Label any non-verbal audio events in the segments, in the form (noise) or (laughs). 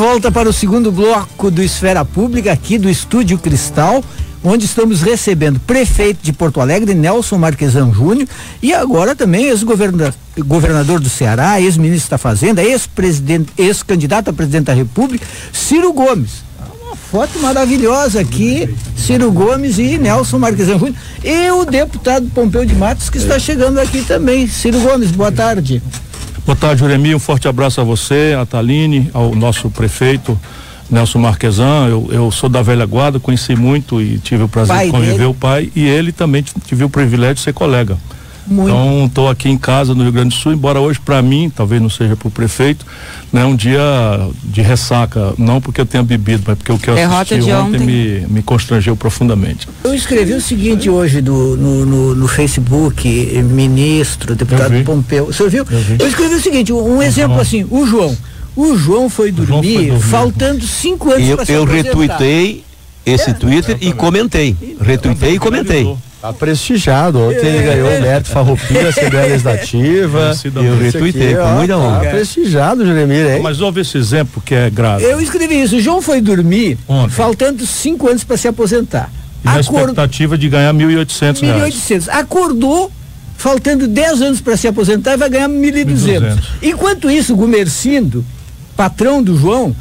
volta para o segundo bloco do Esfera Pública, aqui do Estúdio Cristal, onde estamos recebendo prefeito de Porto Alegre, Nelson Marquesan Júnior, e agora também ex-governador do Ceará, ex-ministro da Fazenda, ex-presidente, ex-candidato a presidente da República, Ciro Gomes. Uma foto maravilhosa aqui, Ciro Gomes e Nelson Marquesan Júnior, e o deputado Pompeu de Matos, que está chegando aqui também. Ciro Gomes, boa tarde. Boa tarde, Juremi. Um forte abraço a você, a Taline, ao nosso prefeito Nelson Marquesan. Eu, eu sou da velha guarda, conheci muito e tive o prazer pai de conviver dele. o pai e ele também tive o privilégio de ser colega. Muito. Então estou aqui em casa no Rio Grande do Sul, embora hoje para mim, talvez não seja para o prefeito, né, um dia de ressaca, não porque eu tenha bebido, mas porque o que eu Derrota assisti ontem, ontem, Me, me constrangeu profundamente. Eu escrevi o seguinte hoje do, no, no, no Facebook, ministro, deputado Pompeu. O senhor viu? Eu, eu, escrevi o seguinte, um exemplo assim, o João. O João foi dormir, João foi dormir. faltando cinco anos para se Eu retuitei esse é, Twitter e comentei. Retuitei e comentei. Tá prestigiado. Ontem ele ganhou o mérito Farroupilha, Assembleia Legislativa. Eu retuitei com muita honra. Tá prestigiado, Jeremir, hein? Mas houve esse exemplo que é grave. Eu escrevi isso. O João foi dormir, Ontem. faltando cinco anos para se aposentar. E na expectativa de ganhar 1.800 reais. 1.800. Acordou, faltando 10 anos para se aposentar, e vai ganhar 1.200. Enquanto isso, o Gumercindo, patrão do João,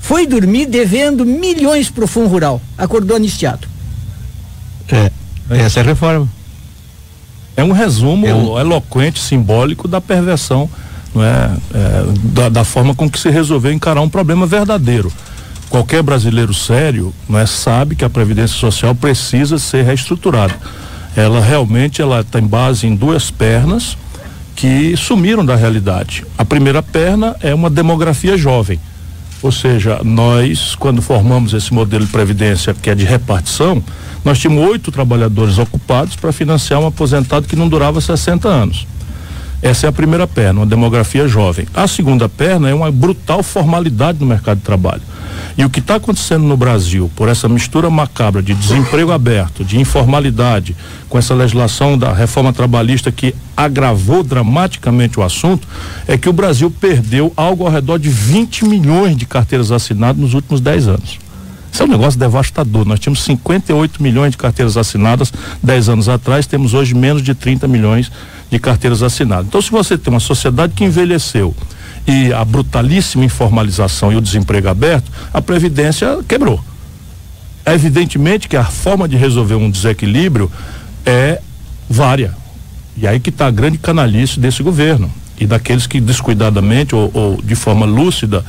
foi dormir devendo milhões para o Fundo Rural. Acordou anistiado. É. Essa é a reforma. É um resumo é um... eloquente, simbólico da perversão, não é? é da, da, forma com que se resolveu encarar um problema verdadeiro. Qualquer brasileiro sério, não é, sabe que a previdência social precisa ser reestruturada. Ela realmente ela tem base em duas pernas que sumiram da realidade. A primeira perna é uma demografia jovem. Ou seja, nós, quando formamos esse modelo de previdência que é de repartição, nós tínhamos oito trabalhadores ocupados para financiar um aposentado que não durava 60 anos. Essa é a primeira perna, uma demografia jovem. A segunda perna é uma brutal formalidade no mercado de trabalho. E o que está acontecendo no Brasil, por essa mistura macabra de desemprego aberto, de informalidade, com essa legislação da reforma trabalhista que agravou dramaticamente o assunto, é que o Brasil perdeu algo ao redor de 20 milhões de carteiras assinadas nos últimos 10 anos. Isso é um negócio devastador. Nós tínhamos 58 milhões de carteiras assinadas 10 anos atrás, temos hoje menos de 30 milhões de carteiras assinadas. Então, se você tem uma sociedade que envelheceu e a brutalíssima informalização e o desemprego aberto, a Previdência quebrou. Evidentemente que a forma de resolver um desequilíbrio é vária. E aí que está a grande canalice desse governo e daqueles que descuidadamente ou, ou de forma lúcida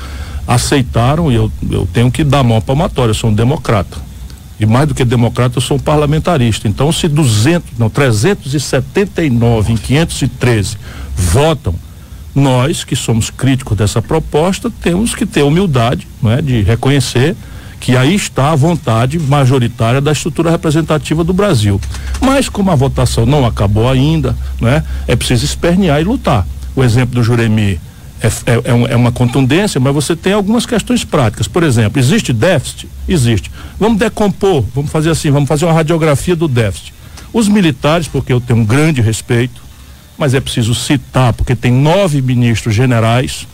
aceitaram e eu, eu tenho que dar mão palmatória, eu sou um democrata. E mais do que democrata, eu sou um parlamentarista. Então, se 200, não, 379 em 513 votam, nós que somos críticos dessa proposta temos que ter humildade, não é, de reconhecer que aí está a vontade majoritária da estrutura representativa do Brasil. Mas como a votação não acabou ainda, não é, é preciso espernear e lutar. O exemplo do Juremi é, é, é, é, uma contundência, mas você tem algumas questões práticas. Por exemplo, existe déficit? Existe. Vamos decompor, vamos fazer assim, vamos fazer uma radiografia do déficit. Os militares, porque eu tenho um grande respeito, mas é preciso citar, porque tem nove ministros generais,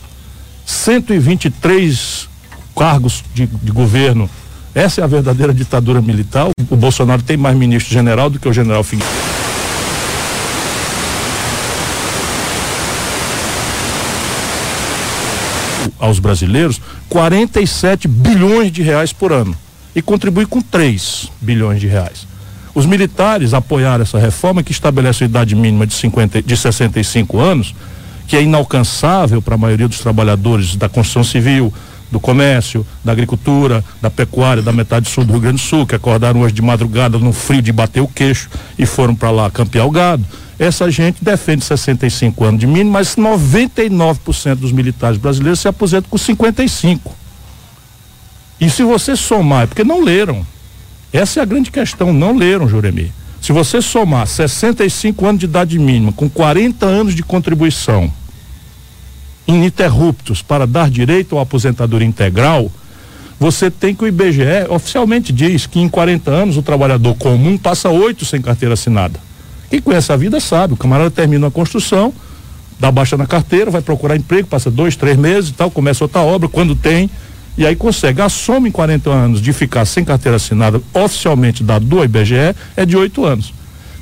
123 cargos de, de governo. Essa é a verdadeira ditadura militar. O, o Bolsonaro tem mais ministro general do que o general Figueiredo. Aos brasileiros 47 bilhões de reais por ano e contribui com 3 bilhões de reais. Os militares apoiaram essa reforma que estabelece a idade mínima de, 50, de 65 anos, que é inalcançável para a maioria dos trabalhadores da construção civil, do comércio, da agricultura, da pecuária, da metade sul do Rio Grande do Sul, que acordaram hoje de madrugada no frio de bater o queixo e foram para lá campear o gado. Essa gente defende 65 anos de mínimo, mas 99% dos militares brasileiros se aposentam com 55. E se você somar, é porque não leram. Essa é a grande questão, não leram, Juremi. Se você somar 65 anos de idade mínima com 40 anos de contribuição ininterruptos para dar direito à aposentadoria integral, você tem que o IBGE oficialmente diz que em 40 anos o trabalhador comum passa oito sem carteira assinada. Quem conhece a vida sabe, o camarada termina a construção, dá baixa na carteira, vai procurar emprego, passa dois, três meses e tal, começa outra obra, quando tem, E aí consegue. A soma em 40 anos de ficar sem carteira assinada oficialmente dado do IBGE é de 8 anos.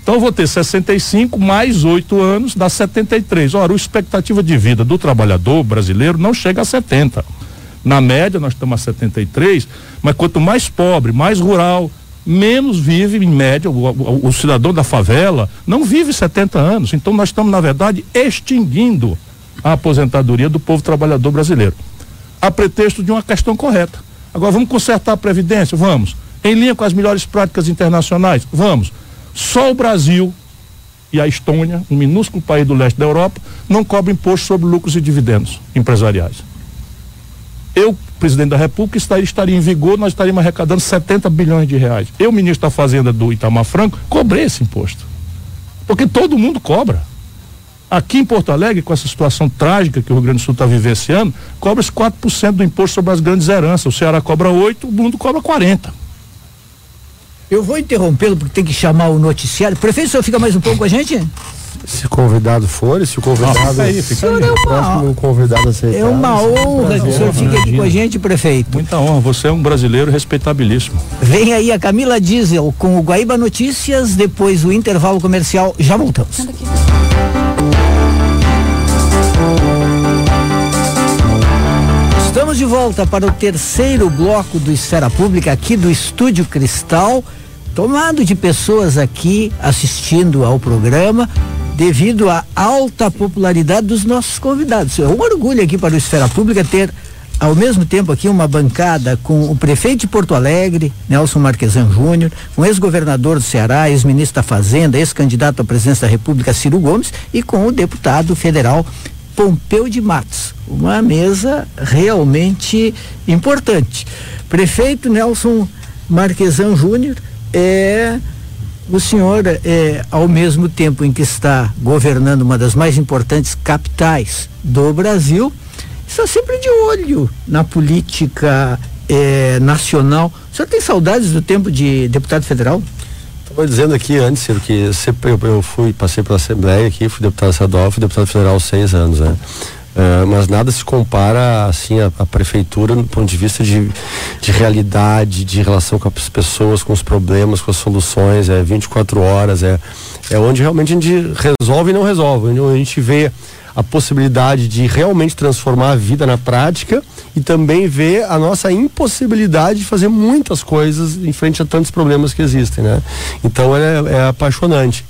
Então eu vou ter 65 mais 8 anos, dá 73. Ora, a expectativa de vida do trabalhador brasileiro não chega a 70. Na média, nós estamos a 73, mas quanto mais pobre, mais rural, menos vive, em média, o, o, o, cidadão da favela não vive 70 anos. Então nós estamos, na verdade, extinguindo a aposentadoria do povo trabalhador brasileiro. A pretexto de uma questão correta. Agora vamos consertar a Previdência? Vamos. Em linha com as melhores práticas internacionais? Vamos. Só o Brasil e a Estônia, um minúsculo país do leste da Europa, não cobra imposto sobre lucros e dividendos empresariais. Eu, presidente da República, estaria, estaria em vigor, nós estaríamos arrecadando 70 bilhões de reais. Eu, ministro da Fazenda do Itamar Franco, cobrei esse imposto. Porque todo mundo cobra. Aqui em Porto Alegre, com essa situação trágica que o Rio Grande do Sul está vivenciando, cobra-se 4% do imposto sobre as grandes heranças. O Ceará cobra 8%, o mundo cobra 40%. Eu vou interrompê-lo porque tem que chamar o noticiário. Prefeito, o senhor fica mais um pouco com a gente? Se convidado for, se o convidado. Ah, fica aí, fica aí. É uma, convidado aceitar, é uma honra que o senhor fique aqui com a gente, prefeito. Muita honra, você é um brasileiro respeitabilíssimo. Vem aí a Camila Diesel com o Guaíba Notícias, depois o intervalo comercial. Já voltamos. Estamos de volta para o terceiro bloco do Esfera Pública aqui do Estúdio Cristal tomado de pessoas aqui assistindo ao programa devido à alta popularidade dos nossos convidados. É um orgulho aqui para o Esfera Pública ter ao mesmo tempo aqui uma bancada com o prefeito de Porto Alegre, Nelson Marquesan Júnior, com o ex-governador do Ceará, ex-ministro da Fazenda, ex-candidato à presidência da República, Ciro Gomes, e com o deputado federal Pompeu de Matos. Uma mesa realmente importante. Prefeito Nelson Marquesan Júnior, é o senhor, é, ao mesmo tempo em que está governando uma das mais importantes capitais do Brasil, está sempre de olho na política é, nacional. O senhor tem saudades do tempo de deputado federal? Estava dizendo aqui antes, que eu, eu, fui, passei pela Assembleia aqui, fui deputado estadual, fui deputado federal seis anos, né? Uh, mas nada se compara assim a, a, prefeitura no ponto de vista de, de realidade, de relação com as pessoas, com os problemas, com as soluções, é 24 horas, é, é onde realmente a gente resolve e não resolve, onde a gente vê a possibilidade de realmente transformar a vida na prática e também vê a nossa impossibilidade de fazer muitas coisas em frente a tantos problemas que existem, né? Então é, é apaixonante.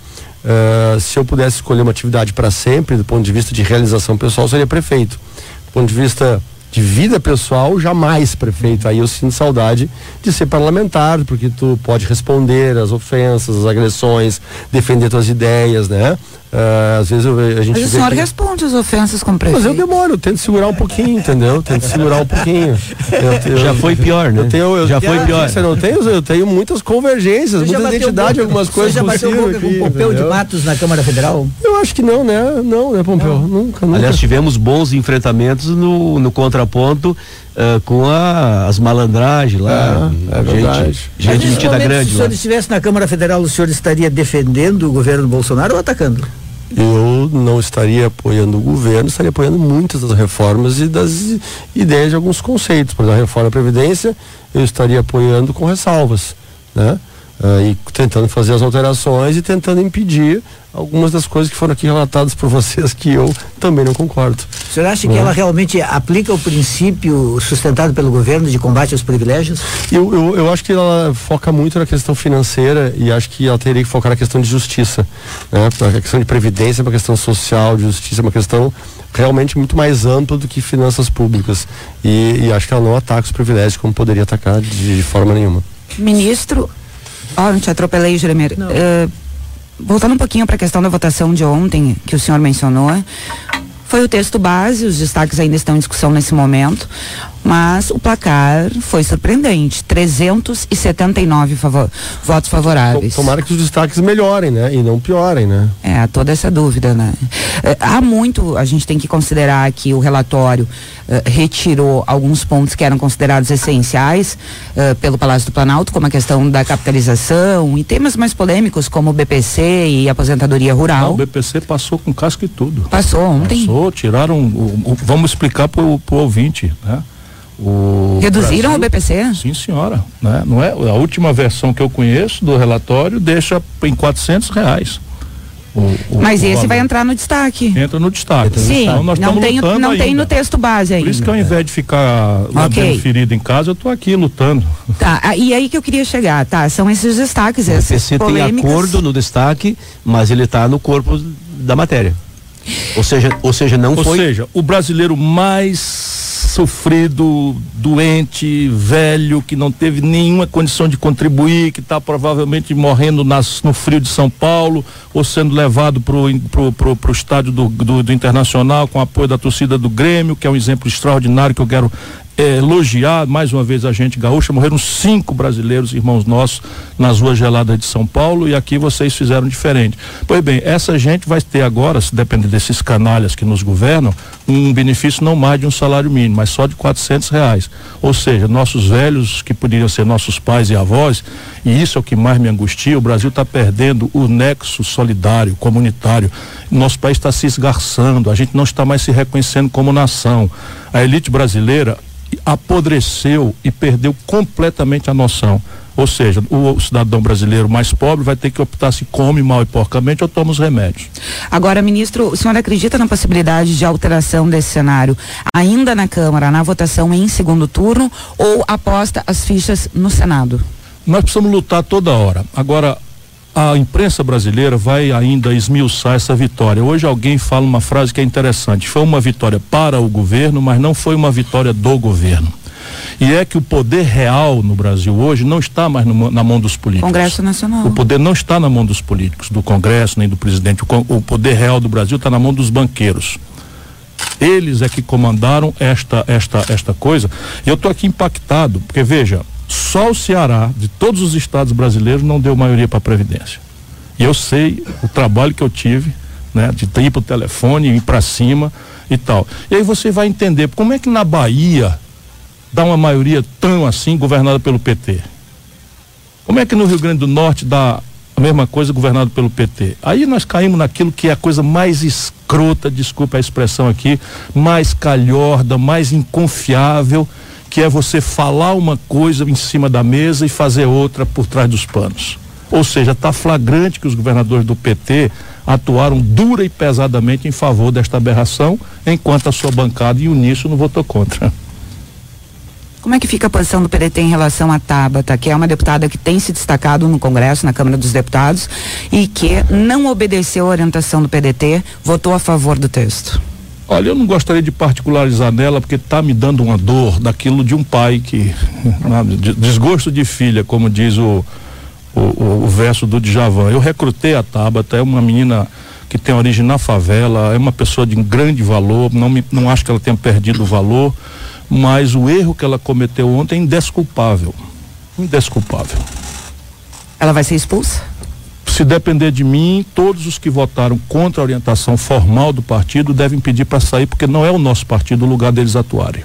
Uh, se eu pudesse escolher uma atividade para sempre, do ponto de vista de realização pessoal, seria prefeito. Do ponto de vista de vida pessoal, jamais prefeito. Aí eu sinto saudade de ser parlamentar, porque tu pode responder às ofensas, às agressões, defender tuas ideias, né? Uh, às vezes eu, a gente. Mas o senhor que... responde as ofensas como prefeito. Mas eu demoro, eu tento segurar um pouquinho, entendeu? Tento segurar um pouquinho. (laughs) Eu, eu, já foi pior, né? Eu tenho, eu, já foi pior. Você não tem? Eu tenho muitas convergências, muita identidade, algumas coisas. Você já bateu boca aqui, com Pompeu entendeu? de Matos na Câmara Federal? Eu acho que não, né? Não, né, Pompeu? Não. Nunca, nunca. Aliás, tivemos bons enfrentamentos no, no contraponto uh, com a, as malandragens lá. É, é gente, gente metida grande. Se o senhor estivesse na Câmara Federal, o senhor estaria defendendo o governo Bolsonaro ou atacando? Eu não estaria apoiando o governo, estaria apoiando muitas das reformas e das ideias de alguns conceitos. Por exemplo, a reforma da Previdência, eu estaria apoiando com ressalvas, né? Uh, e tentando fazer as alterações e tentando impedir algumas das coisas que foram aqui relatadas por (laughs) vocês que eu também não concordo. O senhor acha que né? ela realmente aplica o princípio sustentado pelo governo de combate aos privilégios? Eu, eu, eu acho que ela foca muito na questão financeira e acho que ela teria que focar na questão de justiça. Né? A questão de previdência é uma questão social, de justiça é uma questão realmente muito mais ampla do que finanças públicas. E, e acho que ela não ataca os privilégios como poderia atacar de, de forma nenhuma. Ministro, oh, não te atropelei, Jeremias. Uh, voltando um pouquinho para a questão da votação de ontem, que o senhor mencionou, foi o texto base, os destaques ainda estão em discussão nesse momento, mas o placar foi surpreendente, 379 favor, votos favoráveis. Tomara que os destaques melhorem, né? E não piorem, né? É, toda essa dúvida, né? É, há muito, a gente tem que considerar que o relatório uh, retirou alguns pontos que eram considerados essenciais uh, pelo Palácio do Planalto, como a questão da capitalização e temas mais polêmicos como o BPC e aposentadoria rural. Não, o BPC passou com casco e tudo. Passou ontem. Passou, tiraram, o, o, vamos explicar para o ouvinte, né? O Reduziram Brasil, o BPC? Sim, senhora. Né? Não é, a última versão que eu conheço do relatório deixa em 400 reais. O, o, Mas o esse valor. vai entrar no destaque. Entra no destaque. Sim, então, nós não, tem, não tem no texto base ainda. Por isso que ao invés de ficar okay. ferido em casa, eu estou aqui lutando. Tá, ah, e aí que eu queria chegar, tá? São esses destaques, o BPC polêmicas. tem acordo no destaque, mas ele está no corpo da matéria. Ou seja, ou seja, não ou foi. Ou seja, o brasileiro mais sofrido, doente, velho, que não teve nenhuma condição de contribuir, que está provavelmente morrendo nas, no frio de São Paulo ou sendo levado para pro estádio do, do, do Internacional com apoio da torcida do Grêmio, que é um exemplo extraordinário que eu quero elogiar mais uma vez a gente gaúcha. Morreram cinco brasileiros, irmãos nossos, nas ruas geladas de São Paulo e aqui vocês fizeram diferente. Pois bem, essa gente vai ter agora, se depender desses canalhas que nos governam, um benefício não mais de um salário mínimo, mas só de quatrocentos reais. Ou seja, nossos velhos, que poderiam ser nossos pais e avós, e isso é o que mais me angustia, o Brasil está perdendo o nexo solidário, comunitário. Nosso país está se esgarçando, a gente não está mais se reconhecendo como nação. A elite brasileira apodreceu e perdeu completamente a noção. Ou seja, o, cidadão brasileiro mais pobre vai ter que optar se come mal e porcamente ou toma os remédios. Agora, ministro, o senhor acredita na possibilidade de alteração desse cenário ainda na Câmara, na votação em segundo turno, ou aposta as fichas no Senado? Nós precisamos lutar toda hora. Agora, a imprensa brasileira vai ainda esmiuçar essa vitória. Hoje alguém fala uma frase que é interessante. Foi uma vitória para o governo, mas não foi uma vitória do governo. E é que o poder real no Brasil hoje não está mais no, na mão dos políticos. Congresso Nacional. O poder não está na mão dos políticos, do Congresso, nem do presidente. O, o poder real do Brasil está na mão dos banqueiros. Eles é que comandaram esta, esta, esta coisa. E eu estou aqui impactado, porque veja, só o Ceará, de todos os estados brasileiros, não deu maioria para a Previdência. E eu sei o trabalho que eu tive, né, de ir para o telefone, ir para cima e tal. E aí você vai entender como é que na Bahia dá uma maioria tão assim governada pelo PT. Como é que no Rio Grande do Norte dá a mesma coisa governado pelo PT? Aí nós caímos naquilo que é a coisa mais escrota, desculpa a expressão aqui, mais calhorda, mais inconfiável que é você falar uma coisa em cima da mesa e fazer outra por trás dos panos. Ou seja, está flagrante que os governadores do PT atuaram dura e pesadamente em favor desta aberração, enquanto a sua bancada e uníssono votou contra. Como é que fica a posição do PDT em relação à Tabata, que é uma deputada que tem se destacado no Congresso, na Câmara dos Deputados, e que não obedeceu a orientação do PDT, votou a favor do texto? Olha, eu não gostaria de particularizar nela porque está me dando uma dor daquilo de um pai que (laughs) desgosto de filha, como diz o, o, o, o verso do Djavan. Eu recrutei a Tabata, é uma menina que tem origem na favela, é uma pessoa de grande valor, não, me, não acho que ela tenha perdido o valor, mas o erro que ela cometeu ontem é indesculpável. Indesculpável. Ela vai ser expulsa? Se depender de mim, todos os que votaram contra a orientação formal do partido devem pedir para sair, porque não é o nosso partido o lugar deles atuarem.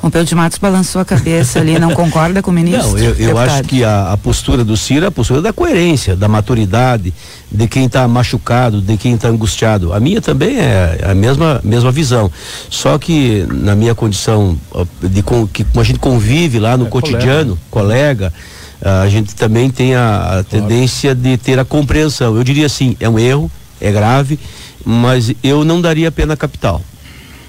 Pompeu de Matos balançou a cabeça ali, não concorda com o ministro? Não, eu, eu acho que a, a, postura do Ciro é a postura da coerência, da maturidade, de quem está machucado, de quem está angustiado. A minha também é a mesma, mesma visão. Só que na minha condição de com, que como a gente convive lá no é, cotidiano, colega, colega a gente também tem a, a tendência de ter a compreensão. Eu diria assim, é um erro, é grave, mas eu não daria pena capital.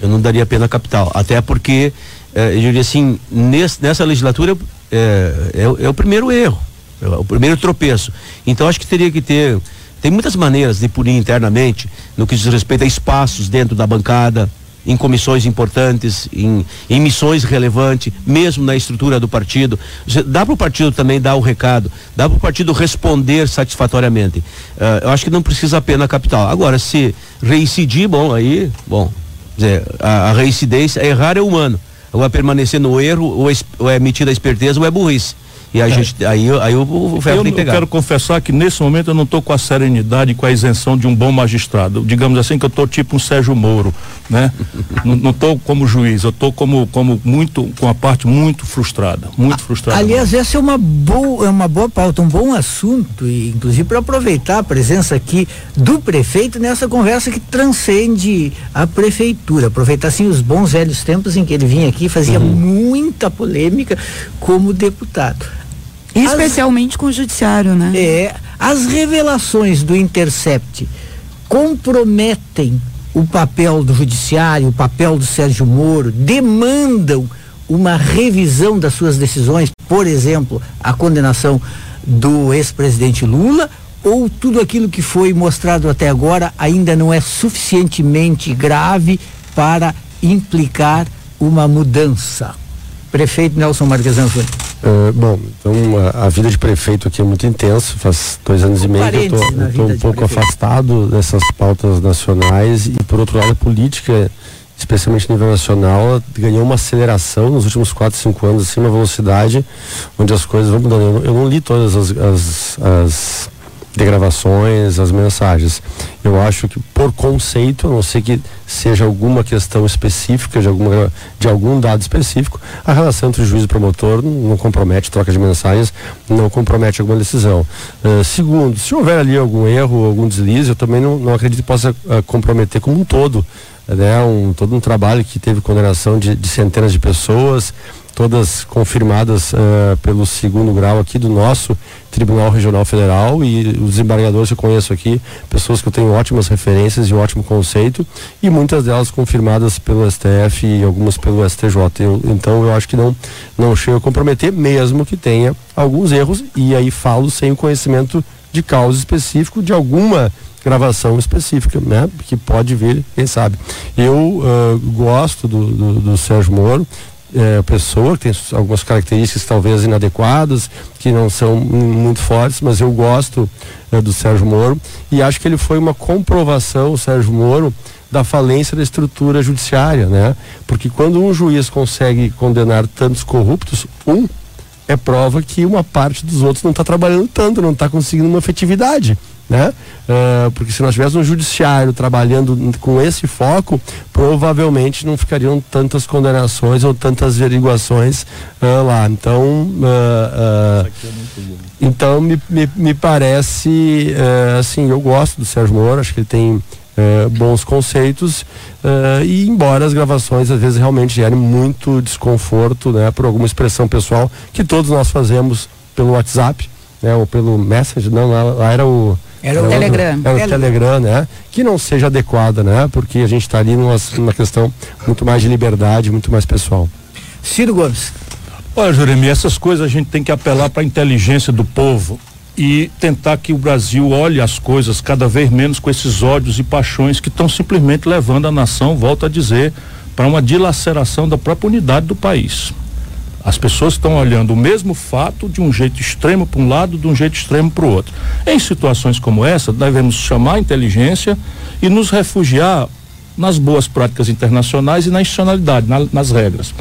Eu não daria pena capital. Até porque, eh, eu diria assim, nesse, nessa legislatura é, é, é, o primeiro erro, é o primeiro tropeço. Então acho que teria que ter. Tem muitas maneiras de punir internamente no que diz respeito a espaços dentro da bancada, em comissões importantes, em, em missões relevantes, mesmo na estrutura do partido. Dá para o partido também dar o recado, dá para o partido responder satisfatoriamente. Uh, eu acho que não precisa apenas capital. Agora, se reincidir, bom, aí, bom, dizer, a, a reincidência, errar é humano. Agora, permanecer no erro, ou é, ou é metida a esperteza, ou é burrice. E a é. gente aí aí o, o ferro eu, tem que pegar. Eu quero confessar que nesse momento eu não estou com a serenidade, com a isenção de um bom magistrado. Digamos assim que eu estou tipo um Sérgio Moro, né? (laughs) não estou como juiz, eu estou como como muito com a parte muito frustrada, muito frustrada. Aliás, essa é uma boa é uma boa pauta, um bom assunto e inclusive para aproveitar a presença aqui do prefeito nessa conversa que transcende a prefeitura, aproveitar assim os bons velhos tempos em que ele vinha aqui e fazia uhum. muita polêmica como deputado. Especialmente as, com o judiciário, né? É, as revelações do Intercept comprometem o papel do judiciário, o papel do Sérgio Moro, demandam uma revisão das suas decisões, por exemplo, a condenação do ex-presidente Lula, ou tudo aquilo que foi mostrado até agora ainda não é suficientemente grave para implicar uma mudança? Prefeito Nelson Marques Anfani. Uh, bom, então a, a, vida de prefeito aqui é muito intensa, faz dois anos e meio que eu estou um pouco prefeito. afastado dessas pautas nacionais e por outro lado a política, especialmente a nível nacional, ganhou uma aceleração nos últimos quatro, cinco anos, assim, uma velocidade onde as coisas vão mudando. Eu não, eu não li todas as, as, as de gravações, as mensagens. Eu acho que por conceito, a não ser que seja alguma questão específica de, alguma, de algum dado específico, a relação entre juiz e promotor não compromete troca de mensagens, não compromete alguma decisão. Uh, segundo, se houver ali algum erro, algum deslize, eu também não, não acredito que possa uh, comprometer como um todo, né? Um, todo um trabalho que teve condenação de, de centenas de pessoas, todas confirmadas uh, pelo segundo grau aqui do nosso Tribunal Regional Federal e os desembargadores que eu conheço aqui, pessoas que eu tenho ótimas referências e um ótimo conceito e muitas delas confirmadas pelo STF e algumas pelo STJ. Eu, então eu acho que não não chega a comprometer, mesmo que tenha alguns erros e aí falo sem o conhecimento de causa específico de alguma gravação específica, né? Que pode vir, quem sabe. Eu uh, gosto do, do, do Sérgio Moro, é, pessoa que tem algumas características talvez inadequadas, que não são muito fortes, mas eu gosto é, do Sérgio Moro e acho que ele foi uma comprovação, o Sérgio Moro, da falência da estrutura judiciária, né? Porque quando um juiz consegue condenar tantos corruptos, um é prova que uma parte dos outros não está trabalhando tanto, não está conseguindo uma efetividade né? Uh, porque se nós tivéssemos um judiciário trabalhando com esse foco, provavelmente não ficariam tantas condenações ou tantas averiguações uh, lá. Então, uh, então me, me, me parece, assim, eu gosto do Sérgio Moro, acho que ele tem bons conceitos e embora as gravações às vezes realmente gerem muito desconforto, né? Por alguma expressão pessoal que todos nós fazemos pelo WhatsApp, né? Ou pelo Message, não, lá, lá era o era o Telegram. Era o Telegram, né? Que não seja adequada, né? Porque a gente está ali numa, numa questão muito mais de liberdade, muito mais pessoal. Ciro Gomes. Olha, Juremi, essas coisas a gente tem que apelar para a inteligência do povo e tentar que o Brasil olhe as coisas cada vez menos com esses ódios e paixões que estão simplesmente levando a nação, volto a dizer, para uma dilaceração da própria unidade do país. As pessoas estão olhando o mesmo fato de um jeito extremo para um lado, de um jeito extremo para o outro. Em situações como essa, devemos chamar a inteligência e nos refugiar nas boas práticas internacionais e na institucionalidade, na, nas regras.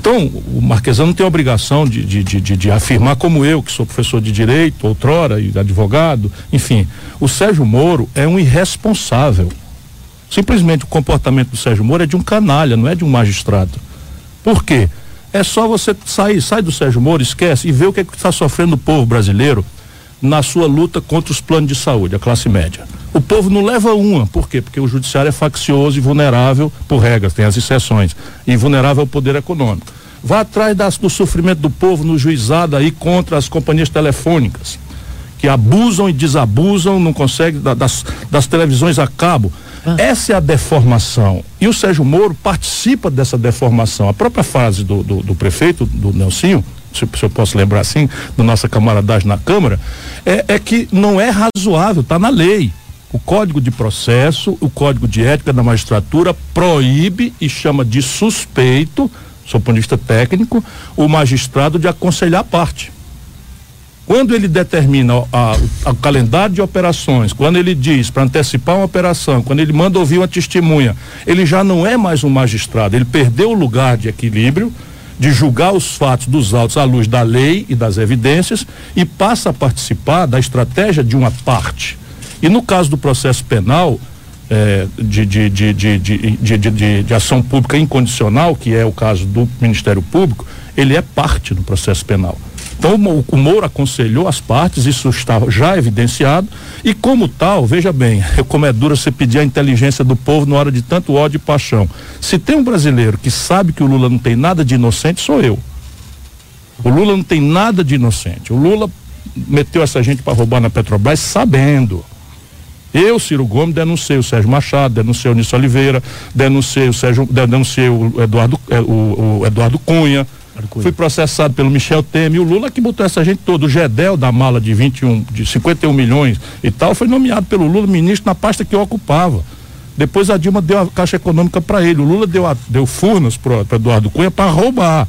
Então, o Marquesano tem a obrigação de, de, de, de, afirmar, como eu, que sou professor de direito, outrora, e advogado, enfim, o Sérgio Moro é um irresponsável. Simplesmente o comportamento do Sérgio Moro é de um canalha, não é de um magistrado. Por quê? É só você sair, sai do Sérgio Moro, esquece e ver o que é está sofrendo o povo brasileiro na sua luta contra os planos de saúde, a classe média. O povo não leva uma, por quê? Porque o judiciário é faccioso e vulnerável por regras, tem as exceções, e vulnerável ao poder econômico. Vá atrás das, do sofrimento do povo no juizado aí contra as companhias telefônicas, que abusam e desabusam, não conseguem das, das televisões a cabo. Ah. Essa é a deformação. E o Sérgio Moro participa dessa deformação. A própria frase do, do, do prefeito, do Nelsinho, se, se, eu posso lembrar assim, da nossa camaradagem na Câmara, é, é que não é razoável, está na lei. O Código de Processo, o Código de Ética da Magistratura proíbe e chama de suspeito, do ponto técnico, o magistrado de aconselhar a parte. Quando ele determina o calendário de operações, quando ele diz para antecipar uma operação, quando ele manda ouvir uma testemunha, ele já não é mais um magistrado, ele perdeu o lugar de equilíbrio, de julgar os fatos dos autos à luz da lei e das evidências e passa a participar da estratégia de uma parte. E no caso do processo penal, de, de, de, de, de, de, ação pública incondicional, que é o caso do Ministério Público, ele é parte do processo penal. Então o, Moura aconselhou as partes, isso está já evidenciado, e como tal, veja bem, (laughs) como é duro você pedir a inteligência do povo na hora de tanto ódio e paixão. Se tem um brasileiro que sabe que o Lula não tem nada de inocente, sou eu. O Lula não tem nada de inocente. O Lula meteu essa gente para roubar na Petrobras sabendo. Eu, Ciro Gomes, denunciei o Sérgio Machado, denunciei o Nisso Oliveira, denunciei o Sérgio, denunciei o Eduardo, é, o, o Eduardo Cunha, Fui processado pelo Michel Temer. O Lula que botou essa gente toda. O Gedel da mala de 21, de 51 milhões e tal, foi nomeado pelo Lula ministro na pasta que eu ocupava. Depois a Dilma deu a caixa econômica para ele. O Lula deu, a, deu furnas para Eduardo Cunha para roubar.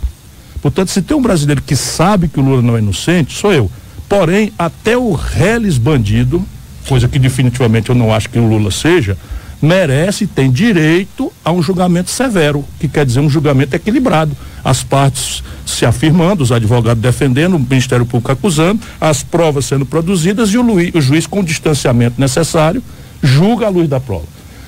Portanto, se tem um brasileiro que sabe que o Lula não é inocente, sou eu. Porém, até o reles bandido, coisa que definitivamente eu não acho que o Lula seja, merece e tem direito a um julgamento severo, que quer dizer um julgamento equilibrado. As partes se afirmando, os advogados defendendo, o Ministério Público acusando, as provas sendo produzidas e o, Luiz, o juiz, com o distanciamento necessário, julga a luz da prova.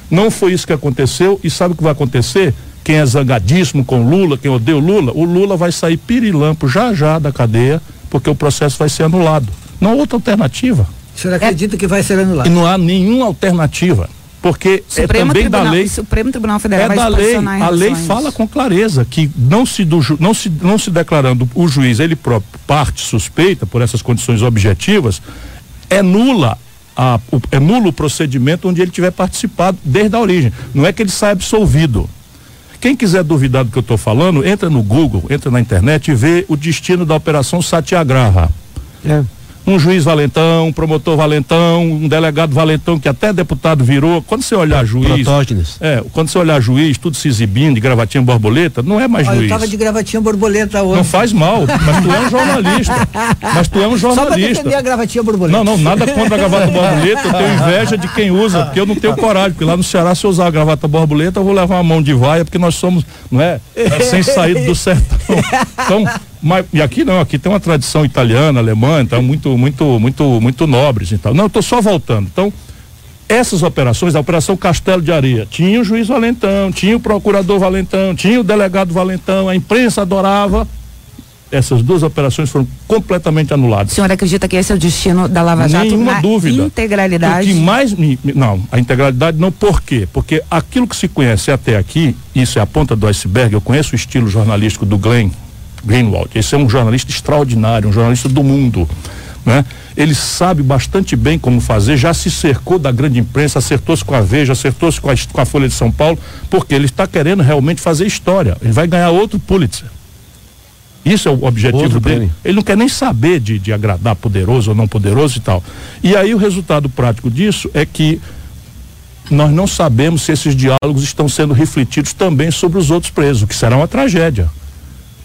Não foi isso que aconteceu e sabe o que vai acontecer? Quem é zangadíssimo com Lula, quem odeia o Lula, o Lula vai sair pirilampo já já da cadeia, porque o processo vai ser anulado. Não há outra alternativa. O senhor acredita é. que vai ser anulado? E não há nenhuma alternativa porque é Supremo é também Tribunal, da lei. Supremo Tribunal Federal é da lei. A lei fala com clareza que não se, do, não se não se declarando o juiz ele próprio parte suspeita por essas condições objetivas é nula a, o, é nulo o procedimento onde ele tiver participado desde a origem. Não é que ele saia absolvido. Quem quiser duvidar do que eu estou falando, entra no Google, entra na internet e vê o destino da operação Satyagraha. É um juiz valentão, um promotor valentão, um delegado valentão que até deputado virou. Quando você olhar juiz. Protógenes. É, quando você olhar juiz, tudo se exibindo de gravatinha borboleta, não é mais Olha, juiz. Eu tava de gravatinha borboleta hoje. Não faz mal, mas tu é um jornalista. (laughs) mas tu é um jornalista. Só a gravatinha borboleta. Não, não, nada contra a gravata borboleta, eu tenho inveja de quem usa, porque eu não tenho coragem, porque lá no Ceará se eu usar a gravata borboleta, eu vou levar uma mão de vaia, porque nós somos, não é? é sem saída do sertão. Então, mas, e aqui não, aqui tem uma tradição italiana, alemã, então muito, muito, muito, muito nobres então. Não, eu tô só voltando. Então, essas operações, a Operação Castelo de Areia, tinha o juiz Valentão, tinha o procurador Valentão, tinha o delegado Valentão, a imprensa adorava. Essas duas operações foram completamente anuladas. O senhor acredita que esse é o destino da Lava Jato Nenhuma dúvida. integralidade? O que mais me, não, a integralidade não, por quê? Porque aquilo que se conhece até aqui, isso é a ponta do iceberg, eu conheço o estilo jornalístico do Glenn, Greenwald. Esse é um jornalista extraordinário, um jornalista do mundo. Né? Ele sabe bastante bem como fazer, já se cercou da grande imprensa, acertou-se com a Veja, acertou-se com, com a, Folha de São Paulo, porque ele está querendo realmente fazer história. Ele vai ganhar outro Pulitzer. Isso é o objetivo outro dele. Prêmio. Ele não quer nem saber de, de agradar poderoso ou não poderoso e tal. E aí o resultado prático disso é que nós não sabemos se esses diálogos estão sendo refletidos também sobre os outros presos, que será uma tragédia.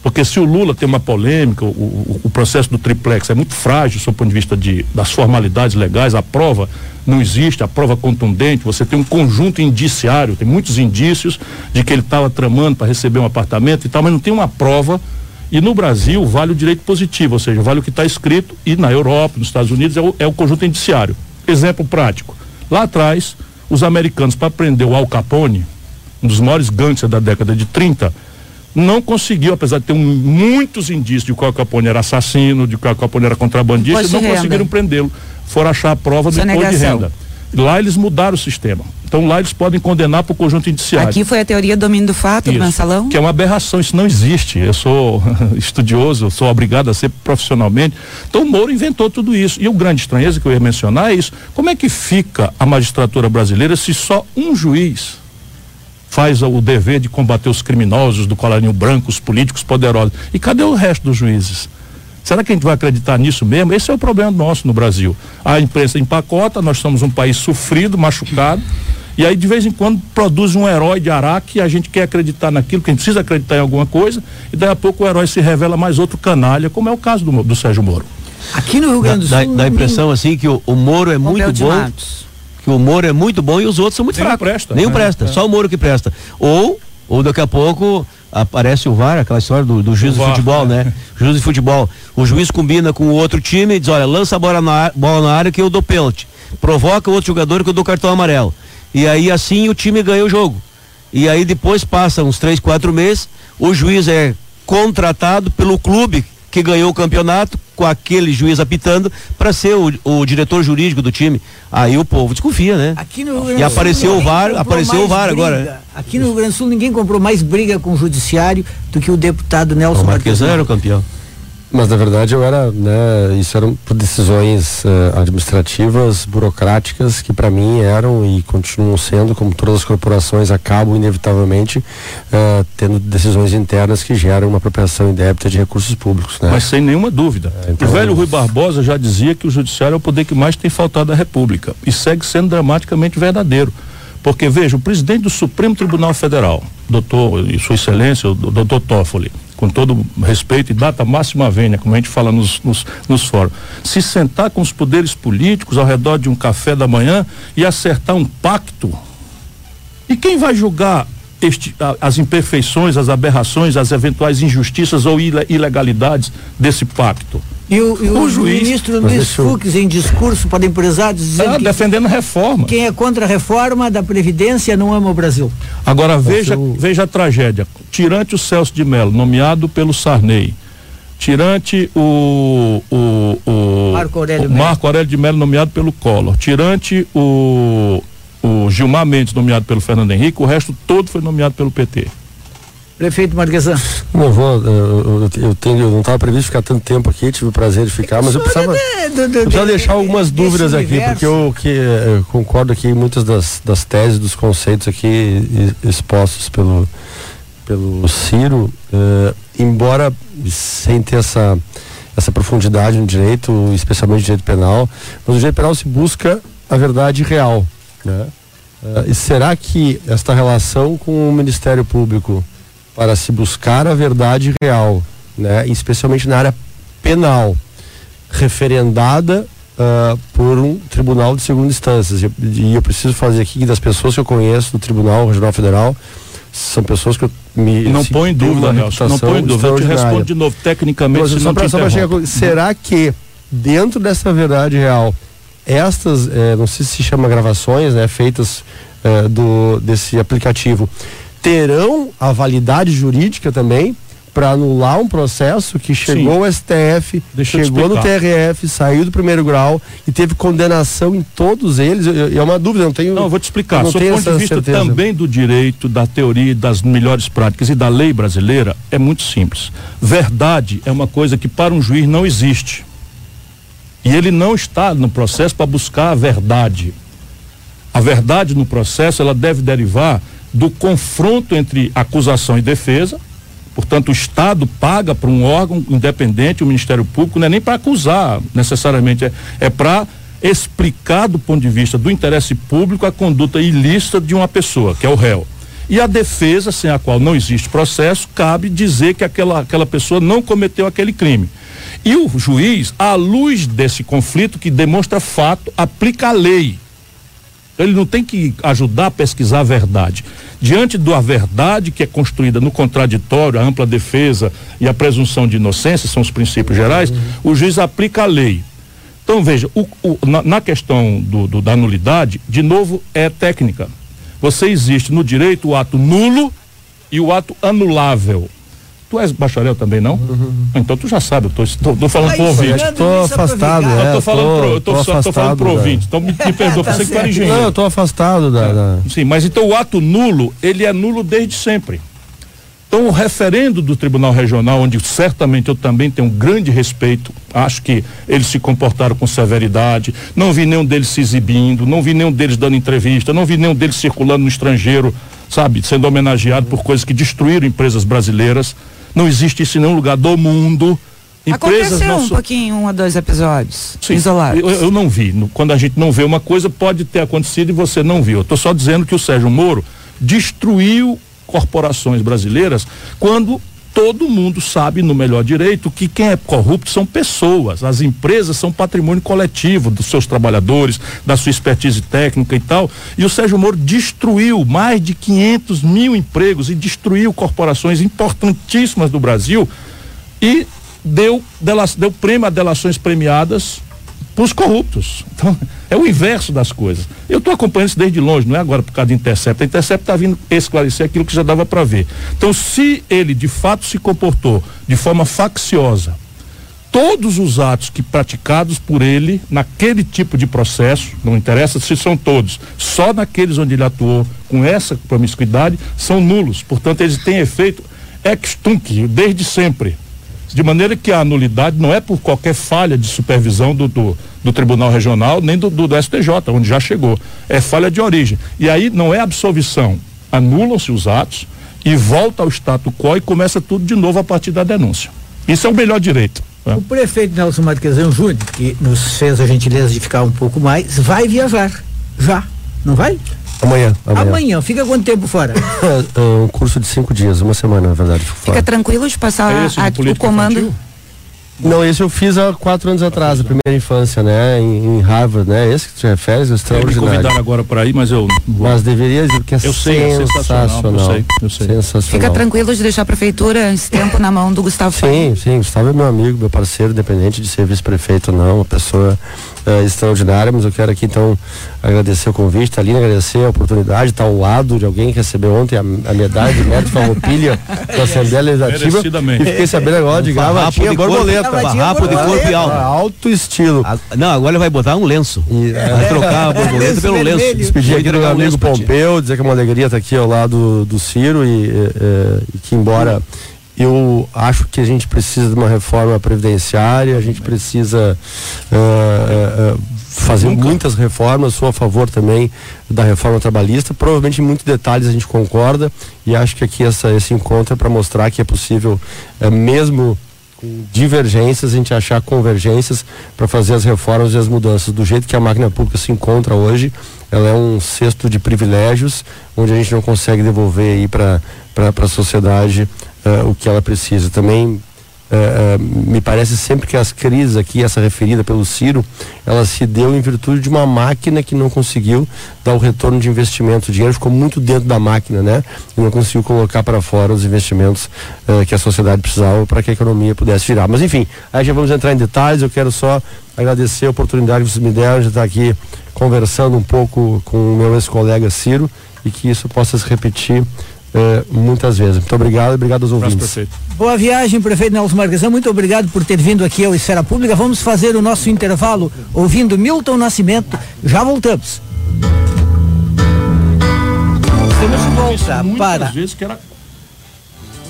Porque se o Lula tem uma polêmica, o, o, o, processo do triplex é muito frágil, do ponto de vista de, das formalidades legais, a prova não existe, a prova contundente, você tem um conjunto indiciário, tem muitos indícios de que ele estava tramando para receber um apartamento e tal, mas não tem uma prova. E no Brasil vale o direito positivo, ou seja, vale o que está escrito, e na Europa, nos Estados Unidos, é o, é o conjunto indiciário. Exemplo prático. Lá atrás, os americanos, para prender o Al Capone, um dos maiores gangsters da década de 30, não conseguiu, apesar de ter um, muitos indícios de que o Al Capone era assassino, de que o Al Capone era contrabandista, não renda. conseguiram prendê-lo. Foram achar a prova do imposto de renda. Lá eles mudaram o sistema. Então lá eles podem condenar por conjunto indiciário. Aqui foi a teoria do domínio do fato isso, do mensalão? Que é uma aberração, isso não existe. Eu sou (laughs) estudioso, sou obrigado a ser profissionalmente. Então o Moro inventou tudo isso. E o grande estranheza que eu ia mencionar é isso. Como é que fica a magistratura brasileira se só um juiz faz o dever de combater os criminosos do colarinho branco, os políticos poderosos. E cadê o resto dos juízes? Será que a gente vai acreditar nisso mesmo? Esse é o problema nosso no Brasil. A imprensa empacota, nós somos um país sofrido, machucado, e aí de vez em quando produz um herói de Araque e a gente quer acreditar naquilo, que a gente precisa acreditar em alguma coisa, e daí a pouco o herói se revela mais outro canalha, como é o caso do, do Sérgio Moro. Aqui no Rio Grande do Sul. Dá, dá a impressão assim que o, o Moro é muito bom. Matos que o Moro é muito bom e os outros são muito Nenhum fracos. Presta, Nenhum né? presta, é. só o Moro que presta. Ou, ou daqui a pouco aparece o VAR, aquela história do, do juiz de futebol, né? Juiz de futebol. O juiz combina com o outro time e diz, olha, lança a bola na, bola na área que eu dou pênalti. Provoca o outro jogador que eu dou cartão amarelo. E aí assim o time ganha o jogo. E aí depois passa uns três, quatro meses, o juiz é contratado pelo clube que ganhou o campeonato com aquele juiz apitando para ser o, o, diretor jurídico do time. Aí o povo desconfia, né? Aqui no e apareceu o VAR, apareceu o VAR briga. agora. Né? Aqui no Rio Grande do Sul ninguém comprou mais briga com o judiciário do que o deputado Nelson o campeão. Mas na verdade eu era, né, isso eram decisões uh, administrativas, burocráticas, que para mim eram e continuam sendo, como todas as corporações acabam inevitavelmente uh, tendo decisões internas que geram uma apropriação indébita de recursos públicos. Né? Mas sem nenhuma dúvida. É, então, o velho Rui Barbosa já dizia que o judiciário é o poder que mais tem faltado à República e segue sendo dramaticamente verdadeiro. Porque veja, o presidente do Supremo Tribunal Federal, doutor e sua excelência, o doutor Toffoli, com todo respeito e data máxima vênia, como a gente fala nos, nos, nos fóruns, se sentar com os poderes políticos ao redor de um café da manhã e acertar um pacto. E quem vai julgar este, as imperfeições, as aberrações, as eventuais injustiças ou ilegalidades desse pacto? E o, e o, o juiz, ministro Luiz Fux, em discurso para empresários, dizendo ah, que defendendo a reforma. Quem é contra a reforma da Previdência não ama o Brasil. Agora veja, veja a tragédia. Tirante o Celso de Mello, nomeado pelo Sarney. Tirante o, o, o Marco, Aurélio o Marco Aurélio de Mello, nomeado pelo Collor. Tirante o, o Gilmar Mendes, nomeado pelo Fernando Henrique. O resto todo foi nomeado pelo PT. Prefeito Marquesan. Não vou, eu, eu, tenho, eu não estava previsto ficar tanto tempo aqui, tive o prazer de ficar, mas eu precisava, eu precisava deixar algumas dúvidas aqui, porque eu, que, eu concordo aqui em muitas das, das teses, dos conceitos aqui expostos pelo, pelo Ciro, eh, embora sem ter essa, essa profundidade no direito, especialmente no direito penal, mas no direito penal se busca a verdade real. Né? Uh, e será que esta relação com o Ministério Público para se buscar a verdade real, né, especialmente na área penal, referendada uh, por um tribunal de segunda instância. E eu preciso fazer aqui das pessoas que eu conheço do Tribunal Regional Federal, são pessoas que eu me. Não assim, põe dúvida, Nelson. Não põe dúvida. Eu te respondo de novo, tecnicamente. Mas, só pra, só pra chegar, será que dentro dessa verdade real, estas, eh, não sei se se chama gravações, né, feitas eh, do, desse aplicativo, terão a validade jurídica também para anular um processo que chegou Sim. ao STF, Deixa chegou no TRF, saiu do primeiro grau e teve condenação em todos eles. É uma dúvida, não tenho. Não, eu vou te explicar. Do ponto de vista certeza. também do direito, da teoria, das melhores práticas e da lei brasileira, é muito simples. Verdade é uma coisa que para um juiz não existe. E ele não está no processo para buscar a verdade. A verdade no processo, ela deve derivar do confronto entre acusação e defesa. Portanto, o Estado paga para um órgão independente, o Ministério Público, não é nem para acusar necessariamente, é, é para explicar do ponto de vista do interesse público a conduta ilícita de uma pessoa, que é o réu. E a defesa, sem a qual não existe processo, cabe dizer que aquela, aquela pessoa não cometeu aquele crime. E o juiz, à luz desse conflito que demonstra fato, aplica a lei ele não tem que ajudar a pesquisar a verdade. Diante da verdade que é construída no contraditório, a ampla defesa e a presunção de inocência, são os princípios gerais, uhum. o juiz aplica a lei. Então, veja, o, o, na, na, questão do, do, da nulidade, de novo, é técnica. Você existe no direito o ato nulo e o ato anulável. Tu és bacharel também, não? Uhum. Então tu já sabe, eu tô, tô, tô falando pro ouvinte. Tô afastado, é, eu tô falando tô, pro, eu tô, tô, afastado, tô falando pro ouvinte. Então me, me perdoa, (laughs) tá você que era engenheiro. Não, eu tô afastado da, da, Sim, mas então o ato nulo, ele é nulo desde sempre. Então o referendo do Tribunal Regional, onde certamente eu também tenho um grande respeito, acho que eles se comportaram com severidade, não vi nenhum deles se exibindo, não vi nenhum deles dando entrevista, não vi nenhum deles circulando no estrangeiro, sabe, sendo homenageado por coisas que destruíram empresas brasileiras. Não existe isso em nenhum lugar do mundo. Empresas Aconteceu um pouquinho, um ou dois episódios Sim, isolados. Eu, eu, não vi. Quando a gente não vê uma coisa, pode ter acontecido e você não viu. Eu estou só dizendo que o Sérgio Moro destruiu corporações brasileiras quando todo mundo sabe no melhor direito que quem é corrupto são pessoas, as empresas são patrimônio coletivo dos seus trabalhadores, da sua expertise técnica e tal. E o Sérgio Moro destruiu mais de 500 mil empregos e destruiu corporações importantíssimas do Brasil e deu, deu prêmio a delações premiadas para os corruptos. Então, é o inverso das coisas. Eu estou acompanhando isso desde longe, não é agora por causa do Intercept. A Intercept está vindo esclarecer aquilo que já dava para ver. Então, se ele de fato se comportou de forma facciosa, todos os atos que praticados por ele naquele tipo de processo, não interessa se são todos, só naqueles onde ele atuou com essa promiscuidade, são nulos. Portanto, eles têm efeito ex tunc, desde sempre. De maneira que a anulidade não é por qualquer falha de supervisão do, do, do Tribunal Regional, nem do, do, do, STJ, onde já chegou. É falha de origem. E aí não é absolvição. Anulam-se os atos e volta ao status quo e começa tudo de novo a partir da denúncia. Isso é o melhor direito. Né? O prefeito Nelson Marquesan Júnior, que nos fez a gentileza de ficar um pouco mais, vai viajar. Já. Não vai? Amanhã, amanhã. Amanhã. Fica quanto tempo fora? (laughs) É, é, um curso de cinco dias, uma semana, na verdade. Fica tranquilo de passar é a, o comando. Infantil? Não, esse eu fiz há quatro anos atrás, a primeira infância, né? Em, em Harvard, né? Esse que tu refere, extraordinário. Me convidaram agora para ir, mas eu. Mas deveria dizer que é eu sei, é sensacional. Eu sei, eu sei. Sensacional. Fica tranquilo de deixar a prefeitura esse tempo na mão do Gustavo Sim, sim. Gustavo é meu amigo, meu parceiro, independente de ser vice-prefeito ou não, uma pessoa uh, extraordinária, mas eu quero aqui então agradecer o convite, Aline, agradecer a oportunidade, estar ao lado de alguém que recebeu ontem a, a medalha de mérito farroupilha da Assembleia Legislativa. E fiquei sabendo agora de gravatinha borboleta. Farrapo de corpo e alto. Alto estilo. A, não, agora ele vai botar um lenço. E, é, vai trocar a borboleta pelo lenço. Despedir aqui do meu amigo Pompeu, dizer que é uma alegria estar aqui ao lado do Ciro e, e, e que embora eu acho que a gente precisa de uma reforma previdenciária, a gente precisa uh, uh, fazer Nunca. muitas reformas, sou a favor também da reforma trabalhista. Provavelmente em muitos detalhes a gente concorda e acho que aqui essa, esse encontro é para mostrar que é possível, uh, mesmo com divergências, a gente achar convergências para fazer as reformas e as mudanças. Do jeito que a máquina pública se encontra hoje, ela é um cesto de privilégios, onde a gente não consegue devolver aí para a sociedade uh, o que ela precisa. Também Uh, me parece sempre que as crises aqui, essa referida pelo Ciro, ela se deu em virtude de uma máquina que não conseguiu dar o retorno de investimento. O dinheiro ficou muito dentro da máquina, né? E não conseguiu colocar para fora os investimentos que a sociedade precisava para que a economia pudesse virar. Mas enfim, aí já vamos entrar em detalhes. Eu quero só agradecer a oportunidade que vocês me deram de estar aqui conversando um pouco com o meu ex-colega Ciro e que isso possa se repetir é, muitas vezes. Muito obrigado, obrigado aos ouvintes. Boa viagem, prefeito Nelson Marquesan. Muito obrigado por ter vindo aqui ao Esfera Pública. Vamos fazer o nosso intervalo ouvindo Milton Nascimento. Já voltamos. Estamos de volta para. Vezes que era...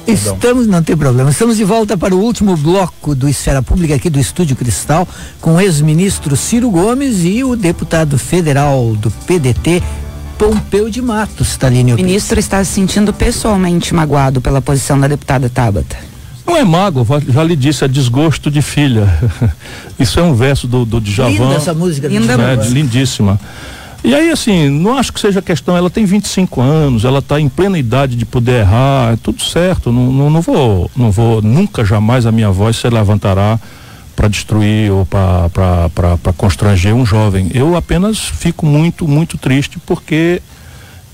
Estamos, não tem problema, estamos de volta para o último bloco do Esfera Pública aqui do Estúdio Cristal com o ex-ministro Ciro Gomes e o deputado federal do PDT, Pompeu de Matos, Taline. O ministro está se sentindo pessoalmente magoado pela posição da deputada Tabata. Não é mago, já lhe disse, é desgosto de filha. (laughs) Isso é um verso do, do Djavan. Linda essa música. Linda né, lindíssima. E aí, assim, não acho que seja questão, ela tem 25 anos, ela está em plena idade de poder errar, é tudo certo, não, não, não vou, não vou, nunca jamais a minha voz se levantará para destruir ou para constranger um jovem. Eu apenas fico muito, muito triste porque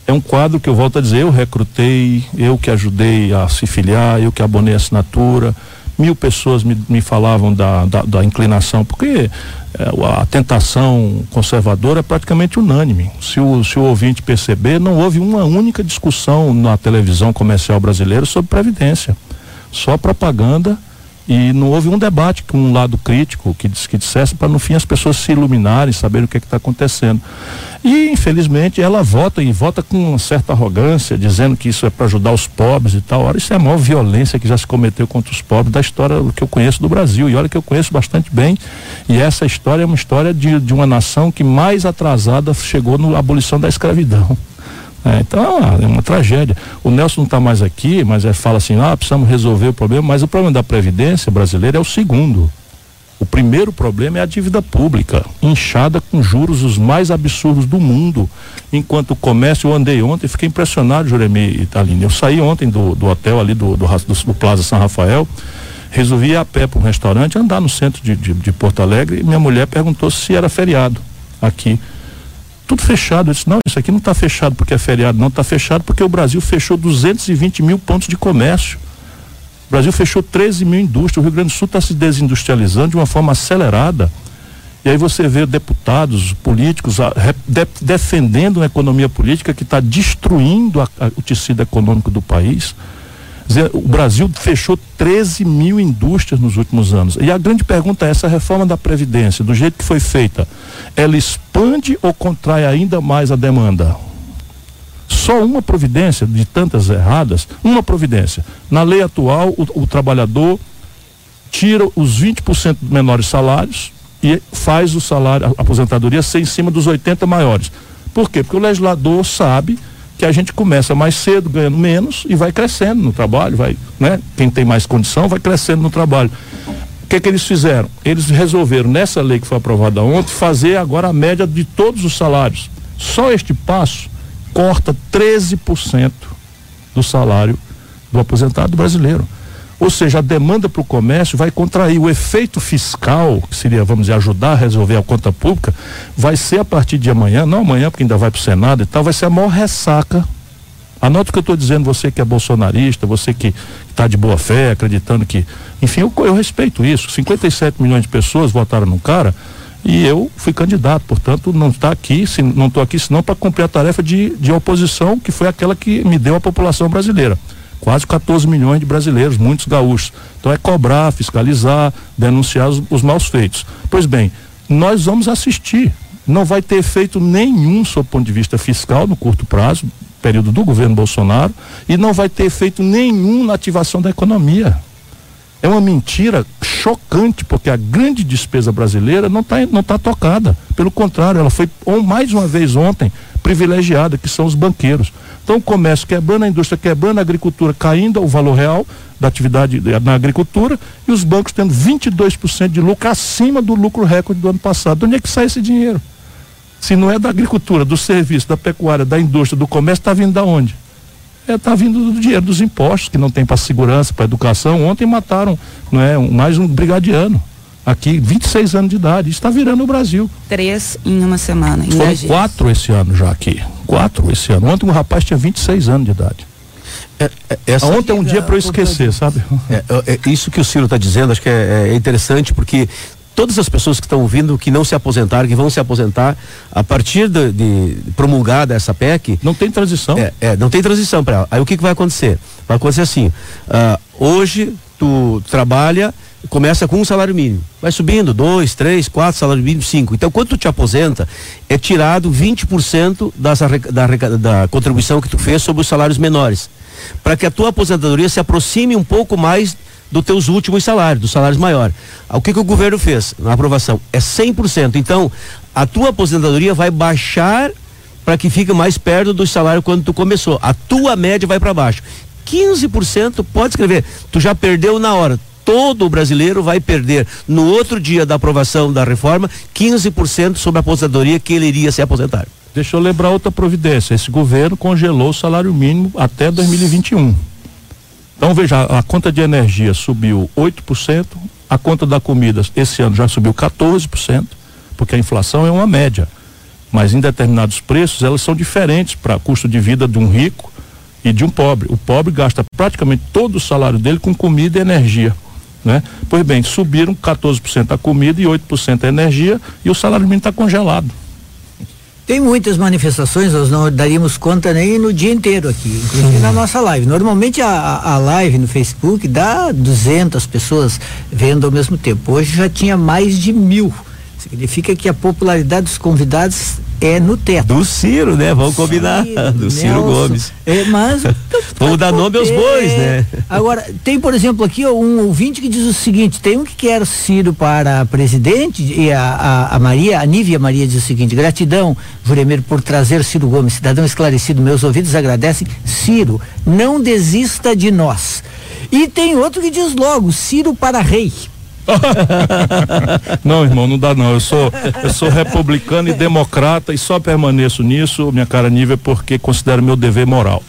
é um quadro que eu volto a dizer, eu recrutei, eu que ajudei a se filiar, eu que abonei a assinatura, mil pessoas me, me falavam da, da, da inclinação, porque é, a tentação conservadora é praticamente unânime. Se o, se o ouvinte perceber, não houve uma única discussão na televisão comercial brasileira sobre previdência. Só propaganda e não houve um debate com um lado crítico que, que dissesse para no fim as pessoas se iluminarem, saberem o que é está acontecendo. E infelizmente ela vota e vota com uma certa arrogância, dizendo que isso é para ajudar os pobres e tal. Ora, isso é a maior violência que já se cometeu contra os pobres da história que eu conheço do Brasil. E olha que eu conheço bastante bem. E essa história é uma história de, de uma nação que mais atrasada chegou na abolição da escravidão. É, então é uma tragédia. O Nelson não está mais aqui, mas é, fala assim, ah, precisamos resolver o problema, mas o problema da Previdência brasileira é o segundo. O primeiro problema é a dívida pública, inchada com juros os mais absurdos do mundo. Enquanto o comércio, eu andei ontem, fiquei impressionado, Juremi e Taline. Eu saí ontem do, do hotel ali do, do, do, do Plaza São Rafael, resolvi ir a pé para um restaurante, andar no centro de, de, de, Porto Alegre, e minha mulher perguntou se era feriado aqui. Tudo fechado. Eu disse, não, isso aqui não está fechado porque é feriado, não, está fechado porque o Brasil fechou 220 mil pontos de comércio. O Brasil fechou 13 mil indústrias, o Rio Grande do Sul está se desindustrializando de uma forma acelerada. E aí você vê deputados, políticos a, de, defendendo uma economia política que está destruindo a, a, o tecido econômico do país. O Brasil fechou 13 mil indústrias nos últimos anos. E a grande pergunta é: essa reforma da Previdência, do jeito que foi feita, ela expande ou contrai ainda mais a demanda? Só uma providência de tantas erradas, uma providência. Na lei atual, o, o trabalhador tira os 20% menores salários e faz o salário, a aposentadoria ser em cima dos 80 maiores. Por quê? Porque o legislador sabe que a gente começa mais cedo, ganhando menos e vai crescendo no trabalho, vai, né? Quem tem mais condição vai crescendo no trabalho. O que que eles fizeram? Eles resolveram nessa lei que foi aprovada ontem fazer agora a média de todos os salários. Só este passo corta 13% do salário do aposentado brasileiro. Ou seja, a demanda para o comércio vai contrair. O efeito fiscal, que seria, vamos dizer, ajudar a resolver a conta pública, vai ser a partir de amanhã, não amanhã, porque ainda vai para o Senado e tal, vai ser a maior ressaca. Anote o que eu estou dizendo, você que é bolsonarista, você que está de boa fé, acreditando que. Enfim, eu, eu respeito isso. 57 milhões de pessoas votaram no cara e eu fui candidato, portanto não está aqui, se, não estou aqui senão para cumprir a tarefa de, de oposição que foi aquela que me deu a população brasileira. Quase 14 milhões de brasileiros, muitos gaúchos. Então é cobrar, fiscalizar, denunciar os, os maus feitos. Pois bem, nós vamos assistir. Não vai ter efeito nenhum sob o ponto de vista fiscal no curto prazo, período do governo Bolsonaro, e não vai ter efeito nenhum na ativação da economia. É uma mentira chocante, porque a grande despesa brasileira não está não tá tocada. Pelo contrário, ela foi, mais uma vez ontem, privilegiada, que são os banqueiros. Então, o comércio quebrando, a indústria quebrando, a agricultura caindo o valor real da atividade na agricultura e os bancos tendo 22% de lucro acima do lucro recorde do ano passado. De onde é que sai esse dinheiro? Se não é da agricultura, do serviço, da pecuária, da indústria, do comércio, está vindo da onde? está é, tá vindo do dinheiro dos impostos que não tem para segurança, para educação. Ontem mataram não é, mais um brigadiano aqui, 26 anos de idade. Isso está virando o Brasil. Três em uma semana. Em Foram quatro esse ano já aqui. Quatro esse ano. Ontem um rapaz tinha 26 anos de idade. É, é, essa Ontem é um dia para eu esquecer, sabe? É, é, é, isso que o Ciro está dizendo, acho que é, interessante, porque todas as pessoas que estão ouvindo que não se aposentaram, que vão se aposentar, a partir de, de promulgada essa PEC. Não tem transição? É, é não tem transição para ela. Aí o que, que vai acontecer? Vai acontecer assim: uh, hoje tu trabalha, começa com um salário mínimo, vai subindo, dois, três, quatro, salário mínimo, cinco. Então, quando tu te aposenta, é tirado 20% das, da, da, da contribuição que tu fez sobre os salários menores. Para que a tua aposentadoria se aproxime um pouco mais dos teus últimos salários, dos salários maiores. O que, que o governo fez na aprovação? É 100%. Então, a tua aposentadoria vai baixar para que fique mais perto do salário quando tu começou. A tua média vai para baixo. 15% pode escrever. Tu já perdeu na hora. Todo brasileiro vai perder no outro dia da aprovação da reforma 15% sobre a aposentadoria que ele iria se aposentar. Deixa eu lembrar outra providência. Esse governo congelou o salário mínimo até 2021. Então veja, a, conta de energia subiu 8%, a conta da comida esse ano já subiu 14%, porque a inflação é uma média. Mas em determinados preços elas são diferentes para custo de vida de um rico e de um pobre. O pobre gasta praticamente todo o salário dele com comida e energia. Né? Pois bem, subiram 14% a comida e 8% a energia e o salário mínimo está congelado. Tem muitas manifestações, nós não daríamos conta nem no dia inteiro aqui, inclusive na nossa live. Normalmente a, a live no Facebook dá 200 pessoas vendo ao mesmo tempo. Hoje já tinha mais de mil. Significa que a popularidade dos convidados é no teto. Do Ciro, né? Vamos Ciro, combinar. (laughs) Do Ciro Gomes. É, mas. (laughs) Vamos dar nome aos bois, né? Agora, tem, por exemplo, aqui um ouvinte que diz o seguinte: tem um que quer Ciro para presidente, e a, a, a Maria, a Nívia Maria diz o seguinte: gratidão, Juremir, por trazer Ciro Gomes, cidadão esclarecido. Meus ouvidos agradecem. Ciro, não desista de nós. E tem outro que diz logo: Ciro para rei. (laughs) não, irmão, não dá não. Eu sou, eu sou republicano e democrata e só permaneço nisso, minha cara nível, porque considero meu dever moral.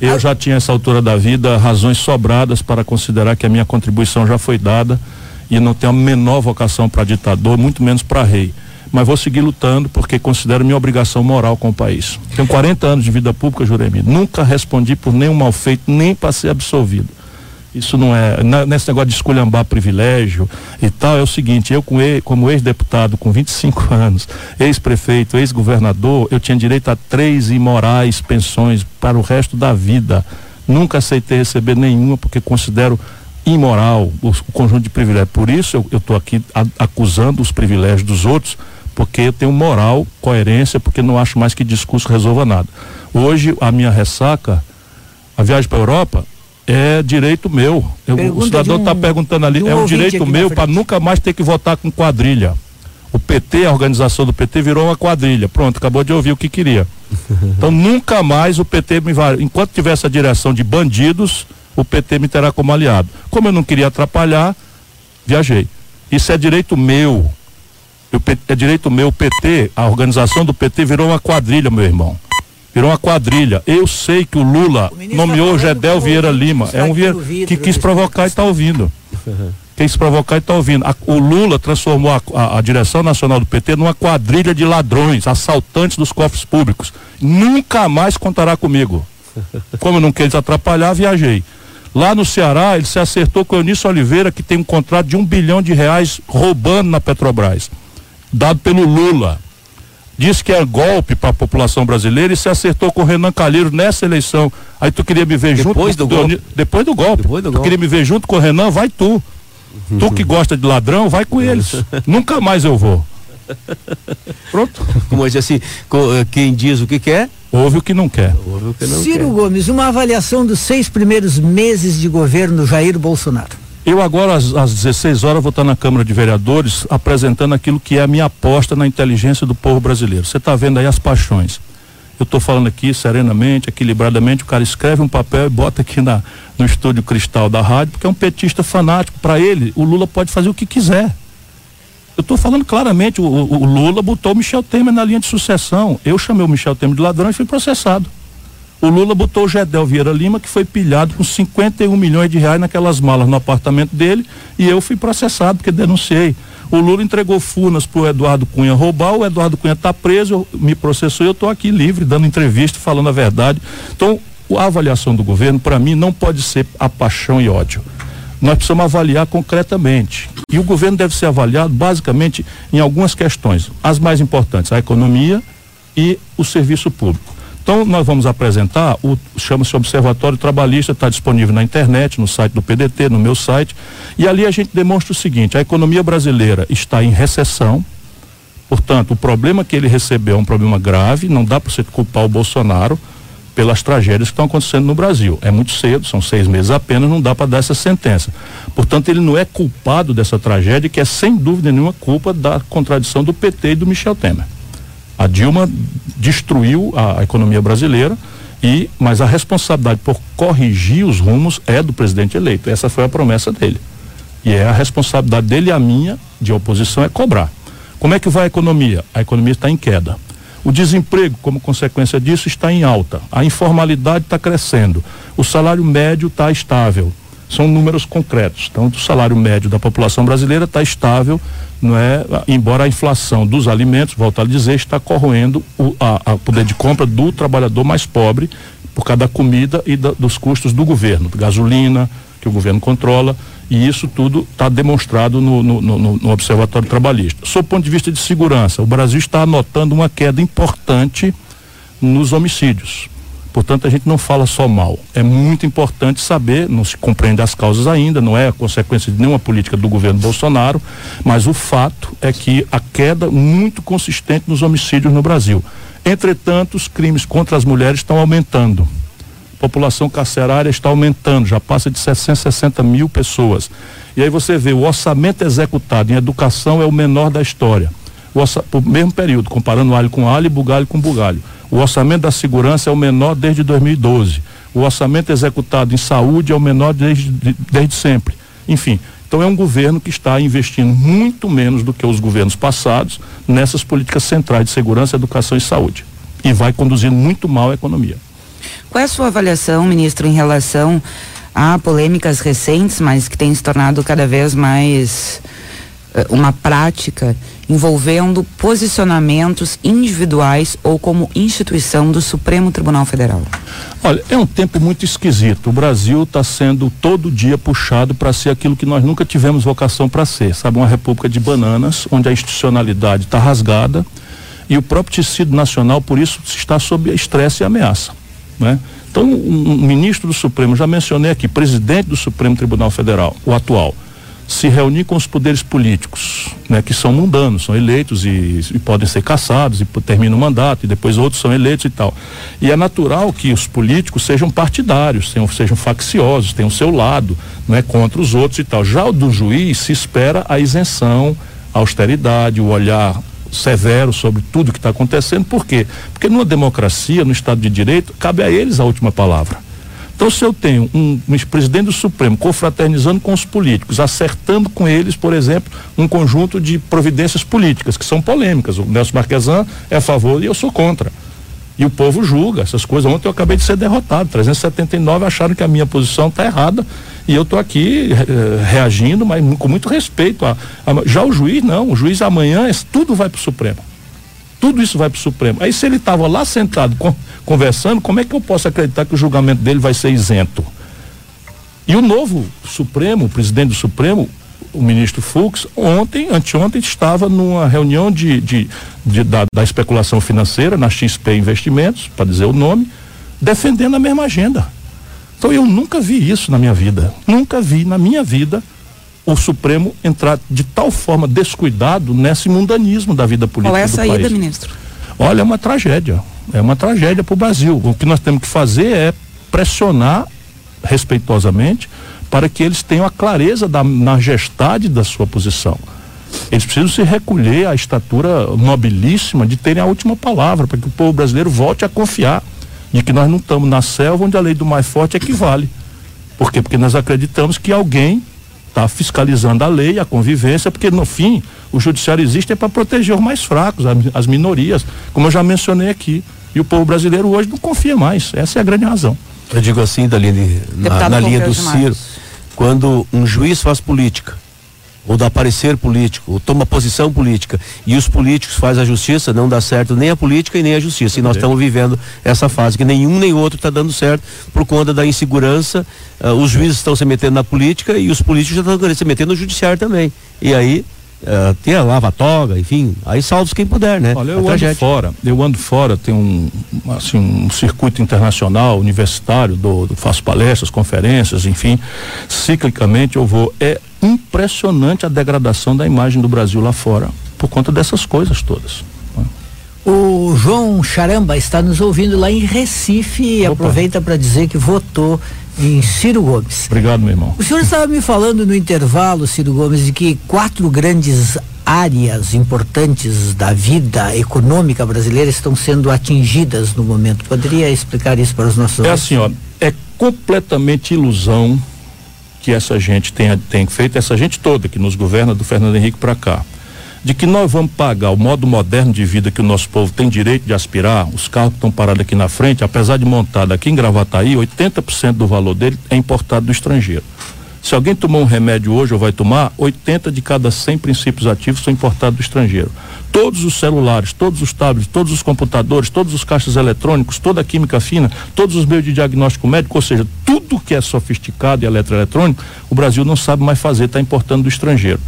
Eu já tinha essa altura da vida razões sobradas para considerar que a minha contribuição já foi dada e não tenho a menor vocação para ditador, muito menos para rei. Mas vou seguir lutando porque considero minha obrigação moral com o país. Tenho 40 anos de vida pública, Juremi. Nunca respondi por nenhum mal feito, nem para ser absolvido. Isso não é, nesse negócio de esculhambar privilégio e tal, é o seguinte, eu com ele, como ex-deputado com 25 (laughs) anos, ex-prefeito, ex-governador, eu tinha direito a três imorais pensões para o resto da vida. Nunca aceitei receber nenhuma porque considero imoral o, o conjunto de privilégios. Por isso eu estou aqui a, acusando os privilégios dos outros, porque eu tenho moral, coerência, porque não acho mais que discurso resolva nada. Hoje a minha ressaca, a viagem para a Europa, é direito meu. Eu, o cidadão está um, perguntando ali, um é um direito meu para nunca mais ter que votar com quadrilha. O PT, a organização do PT virou uma quadrilha. Pronto, acabou de ouvir o que queria. (laughs) Então nunca mais o PT me vai. Enquanto tiver essa direção de bandidos, o PT me terá como aliado. Como eu não queria atrapalhar, viajei. Isso é direito meu. Eu, é direito meu, o PT, a organização do PT virou uma quadrilha, meu irmão virou uma quadrilha. Eu sei que o Lula o nomeou tá Gedel Vieira Lima. É um Vieira que quis provocar e está ouvindo. quis provocar e está ouvindo. A, o Lula transformou a, a, a, direção nacional do PT numa quadrilha de ladrões, assaltantes dos cofres públicos. Nunca mais contará comigo. Como eu não quis atrapalhar, viajei. Lá no Ceará, ele se acertou com o Eunício Oliveira, que tem um contrato de um bilhão de reais roubando na Petrobras, dado pelo Lula disse que é golpe para a população brasileira e se acertou com o Renan Calheiro nessa eleição. Aí tu queria me ver depois junto do, do golpe. depois do golpe. Depois do tu golpe. queria me ver junto com o Renan, vai tu. Uhum. Tu que gosta de ladrão, vai com eles. (laughs) Nunca mais eu vou. Pronto. Como diz assim, eh, quem diz o que quer, ouve o que não quer. O que não Ciro quer. Gomes, uma avaliação dos seis primeiros meses de governo Jair Bolsonaro. Eu agora, às, às 16 horas, vou estar na Câmara de Vereadores apresentando aquilo que é a minha aposta na inteligência do povo brasileiro. Você está vendo aí as paixões. Eu estou falando aqui serenamente, equilibradamente, o cara escreve um papel e bota aqui na, no estúdio cristal da rádio, porque é um petista fanático. Para ele, o Lula pode fazer o que quiser. Eu estou falando claramente, o, o, o, Lula botou o Michel Temer na linha de sucessão. Eu chamei o Michel Temer de ladrão e fui processado. O Lula botou o Gedel Vieira Lima, que foi pilhado com 51 milhões de reais naquelas malas no apartamento dele, e eu fui processado porque denunciei. O Lula entregou Furnas para o Eduardo Cunha roubar, o Eduardo Cunha está preso, me processou e eu estou aqui livre, dando entrevista, falando a verdade. Então, a avaliação do governo, para mim, não pode ser a paixão e ódio. Nós precisamos avaliar concretamente. E o governo deve ser avaliado basicamente em algumas questões. As mais importantes, a economia e o serviço público. Então, nós vamos apresentar o chama-se Observatório Trabalhista, está disponível na internet, no site do PDT, no meu site, e ali a gente demonstra o seguinte: a economia brasileira está em recessão. Portanto, o problema que ele recebeu é um problema grave, não dá para você culpar o Bolsonaro pelas tragédias que estão acontecendo no Brasil. É muito cedo, são seis meses apenas, não dá para dar essa sentença. Portanto, ele não é culpado dessa tragédia, que é sem dúvida nenhuma culpa da contradição do PT e do Michel Temer. A Dilma destruiu a, a economia brasileira e mas a responsabilidade por corrigir os rumos é do presidente eleito. Essa foi a promessa dele. E é a responsabilidade dele e a minha de oposição é cobrar. Como é que vai a economia? A economia está em queda. O desemprego, como consequência disso, está em alta. A informalidade está crescendo. O salário médio está estável. São números concretos. Então, o salário médio da população brasileira está estável não é? Embora a inflação dos alimentos, volto a dizer, está corroendo o a, a poder de compra do trabalhador mais pobre por causa da comida e da, dos custos do governo, gasolina que o governo controla e isso tudo está demonstrado no, no, no, no, Observatório Trabalhista. Sob ponto de vista de segurança, o Brasil está anotando uma queda importante nos homicídios. Portanto, a gente não fala só mal. É muito importante saber, não se compreende as causas ainda, não é consequência de nenhuma política do governo Bolsonaro, mas o fato é que a queda muito consistente nos homicídios no Brasil. Entretanto, os crimes contra as mulheres estão aumentando. A população carcerária está aumentando, já passa de 660 mil pessoas. E aí você vê, o orçamento executado em educação é o menor da história. O orça, por mesmo período, comparando alho com alho e bugalho com bugalho. O orçamento da segurança é o menor desde 2012. O orçamento executado em saúde é o menor desde, desde sempre. Enfim, Então é um governo que está investindo muito menos do que os governos passados nessas políticas centrais de segurança, educação e saúde. E vai conduzindo muito mal a economia. Qual é a sua avaliação, ministro, em relação a polêmicas recentes, mas que têm se tornado cada vez mais uma prática envolvendo posicionamentos individuais ou como instituição do Supremo Tribunal Federal? Olha, é um tempo muito esquisito. O Brasil está sendo todo dia puxado para ser aquilo que nós nunca tivemos vocação para ser, sabe? Uma república de bananas, onde a institucionalidade está rasgada e o próprio tecido nacional, por isso, está sob estresse e ameaça. Né? Então, um, um ministro do Supremo, já mencionei aqui, presidente do Supremo Tribunal Federal, o atual, se reunir com os poderes políticos, né, que são mundanos, são eleitos e, e, podem ser cassados e terminam o mandato e depois outros são eleitos e tal. E é natural que os políticos sejam partidários, sejam, sejam facciosos, tenham o seu lado, não é contra os outros e tal. Já o do juiz se espera a isenção, a austeridade, o olhar severo sobre tudo que está acontecendo. Por quê? Porque numa democracia, no Estado de Direito, cabe a eles a última palavra. Então, se eu tenho um, um presidente do Supremo confraternizando com os políticos, acertando com eles, por exemplo, um conjunto de providências políticas que são polêmicas. O Nelson Marquesan é a favor e eu sou contra. E o povo julga essas coisas. Ontem eu acabei de ser derrotado. 379 acharam que a minha posição está errada. E eu estou aqui eh, reagindo, mas com muito respeito. A, a, já o juiz, não. O juiz amanhã, tudo vai para o Supremo. Tudo isso vai para o Supremo. Aí se ele estava lá sentado com, conversando, como é que eu posso acreditar que o julgamento dele vai ser isento? E o novo Supremo, o presidente do Supremo, o ministro Fux, ontem, anteontem, estava numa reunião de, de, de da, da, especulação financeira na XP Investimentos, para dizer o nome, defendendo a mesma agenda. Então eu nunca vi isso na minha vida. Nunca vi na minha vida o Supremo entrar de tal forma descuidado nesse mundanismo da vida política. Qual é a saída, país. ministro? Olha, é uma tragédia. É uma tragédia para o Brasil. O que nós temos que fazer é pressionar respeitosamente para que eles tenham a clareza da majestade da sua posição. Eles precisam se recolher à estatura nobilíssima de terem a última palavra, para que o povo brasileiro volte a confiar de que nós não estamos na selva onde a lei do mais forte equivale. Por quê? Porque nós acreditamos que alguém está fiscalizando a lei, a convivência, porque no fim o judiciário existe é para proteger os mais fracos, as minorias, como eu já mencionei aqui. E o povo brasileiro hoje não confia mais. Essa é a grande razão. Eu digo assim, Daline, na, na linha do Ciro, quando um juiz faz política, ou dá parecer político, ou toma posição política, e os políticos fazem a justiça, não dá certo nem a política e nem a justiça. E nós estamos vivendo essa fase que nenhum nem outro está dando certo por conta da insegurança. Uh, os juízes estão se metendo na política e os políticos já estão se metendo no judiciário também. E aí uh, tem a lava-toga, enfim, aí salve quem puder, né? Olha, eu ando fora, eu ando fora, tem um, assim, um circuito internacional, universitário, do, do, faço palestras, conferências, enfim, ciclicamente eu vou. É impressionante a degradação da imagem do Brasil lá fora, por conta dessas coisas todas. O João Charamba está nos ouvindo lá em Recife e aproveita para dizer que votou em Ciro Gomes. Obrigado, meu irmão. O senhor estava me falando no intervalo, Ciro Gomes, de que quatro grandes áreas importantes da vida econômica brasileira estão sendo atingidas no momento. Poderia explicar isso para os nossos É assim, ó, é completamente ilusão que essa gente tem, tem feito, essa gente toda que nos governa do Fernando Henrique para cá de que nós vamos pagar o modo moderno de vida que o nosso povo tem direito de aspirar, os carros que estão parados aqui na frente, apesar de montado aqui em Gravataí, 80% do valor dele é importado do estrangeiro. Se alguém tomar um remédio hoje ou vai tomar, 80 de cada 100 princípios ativos são importados do estrangeiro. Todos os celulares, todos os tablets, todos os computadores, todos os caixas eletrônicos, toda a química fina, todos os meios de diagnóstico médico, ou seja, tudo que é sofisticado e eletroeletrônico, o Brasil não sabe mais fazer, está importando do estrangeiro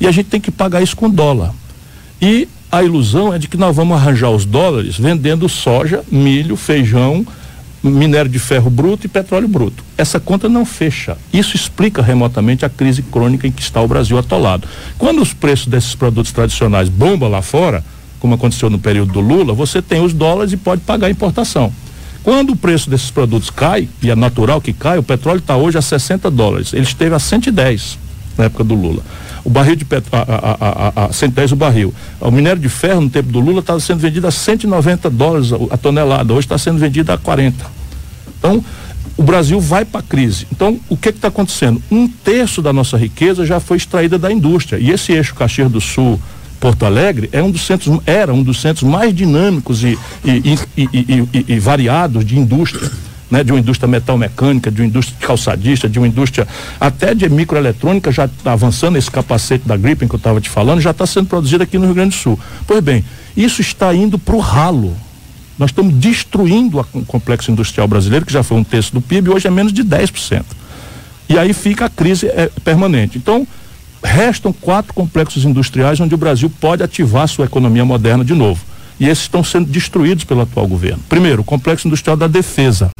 e a gente tem que pagar isso com dólar. E a ilusão é de que nós vamos arranjar os dólares vendendo soja, milho, feijão, minério de ferro bruto e petróleo bruto. Essa conta não fecha. Isso explica remotamente a crise crônica em que está o Brasil atolado. Quando os preços desses produtos tradicionais bombam lá fora, como aconteceu no período do Lula, você tem os dólares e pode pagar a importação. Quando o preço desses produtos cai, e é natural que caia, o petróleo está hoje a 60 dólares. Ele esteve a 110 na época do Lula. O barril de petróleo, a, a, a, a 110 o barril. O minério de ferro no tempo do Lula estava sendo vendido a 190 dólares a, tonelada, hoje está sendo vendido a 40. Então, o Brasil vai para a crise. Então, o que está acontecendo? Um terço da nossa riqueza já foi extraída da indústria. E esse eixo Caxias do Sul, Porto Alegre, é um dos centros, era um dos centros mais dinâmicos e, e, e, e variados de indústria. Né, de uma indústria metal mecânica, de uma indústria calçadista, de uma indústria até de microeletrônica, já avançando esse capacete da Gripen que eu estava te falando, já está sendo produzido aqui no Rio Grande do Sul. Pois bem, isso está indo para o ralo. Nós estamos destruindo o complexo industrial brasileiro, que já foi um terço do PIB, hoje é menos de 10%. E aí fica a crise é, permanente. Então, restam quatro complexos industriais onde o Brasil pode ativar sua economia moderna de novo. E esses estão sendo destruídos pelo atual governo. Primeiro, o complexo industrial da defesa.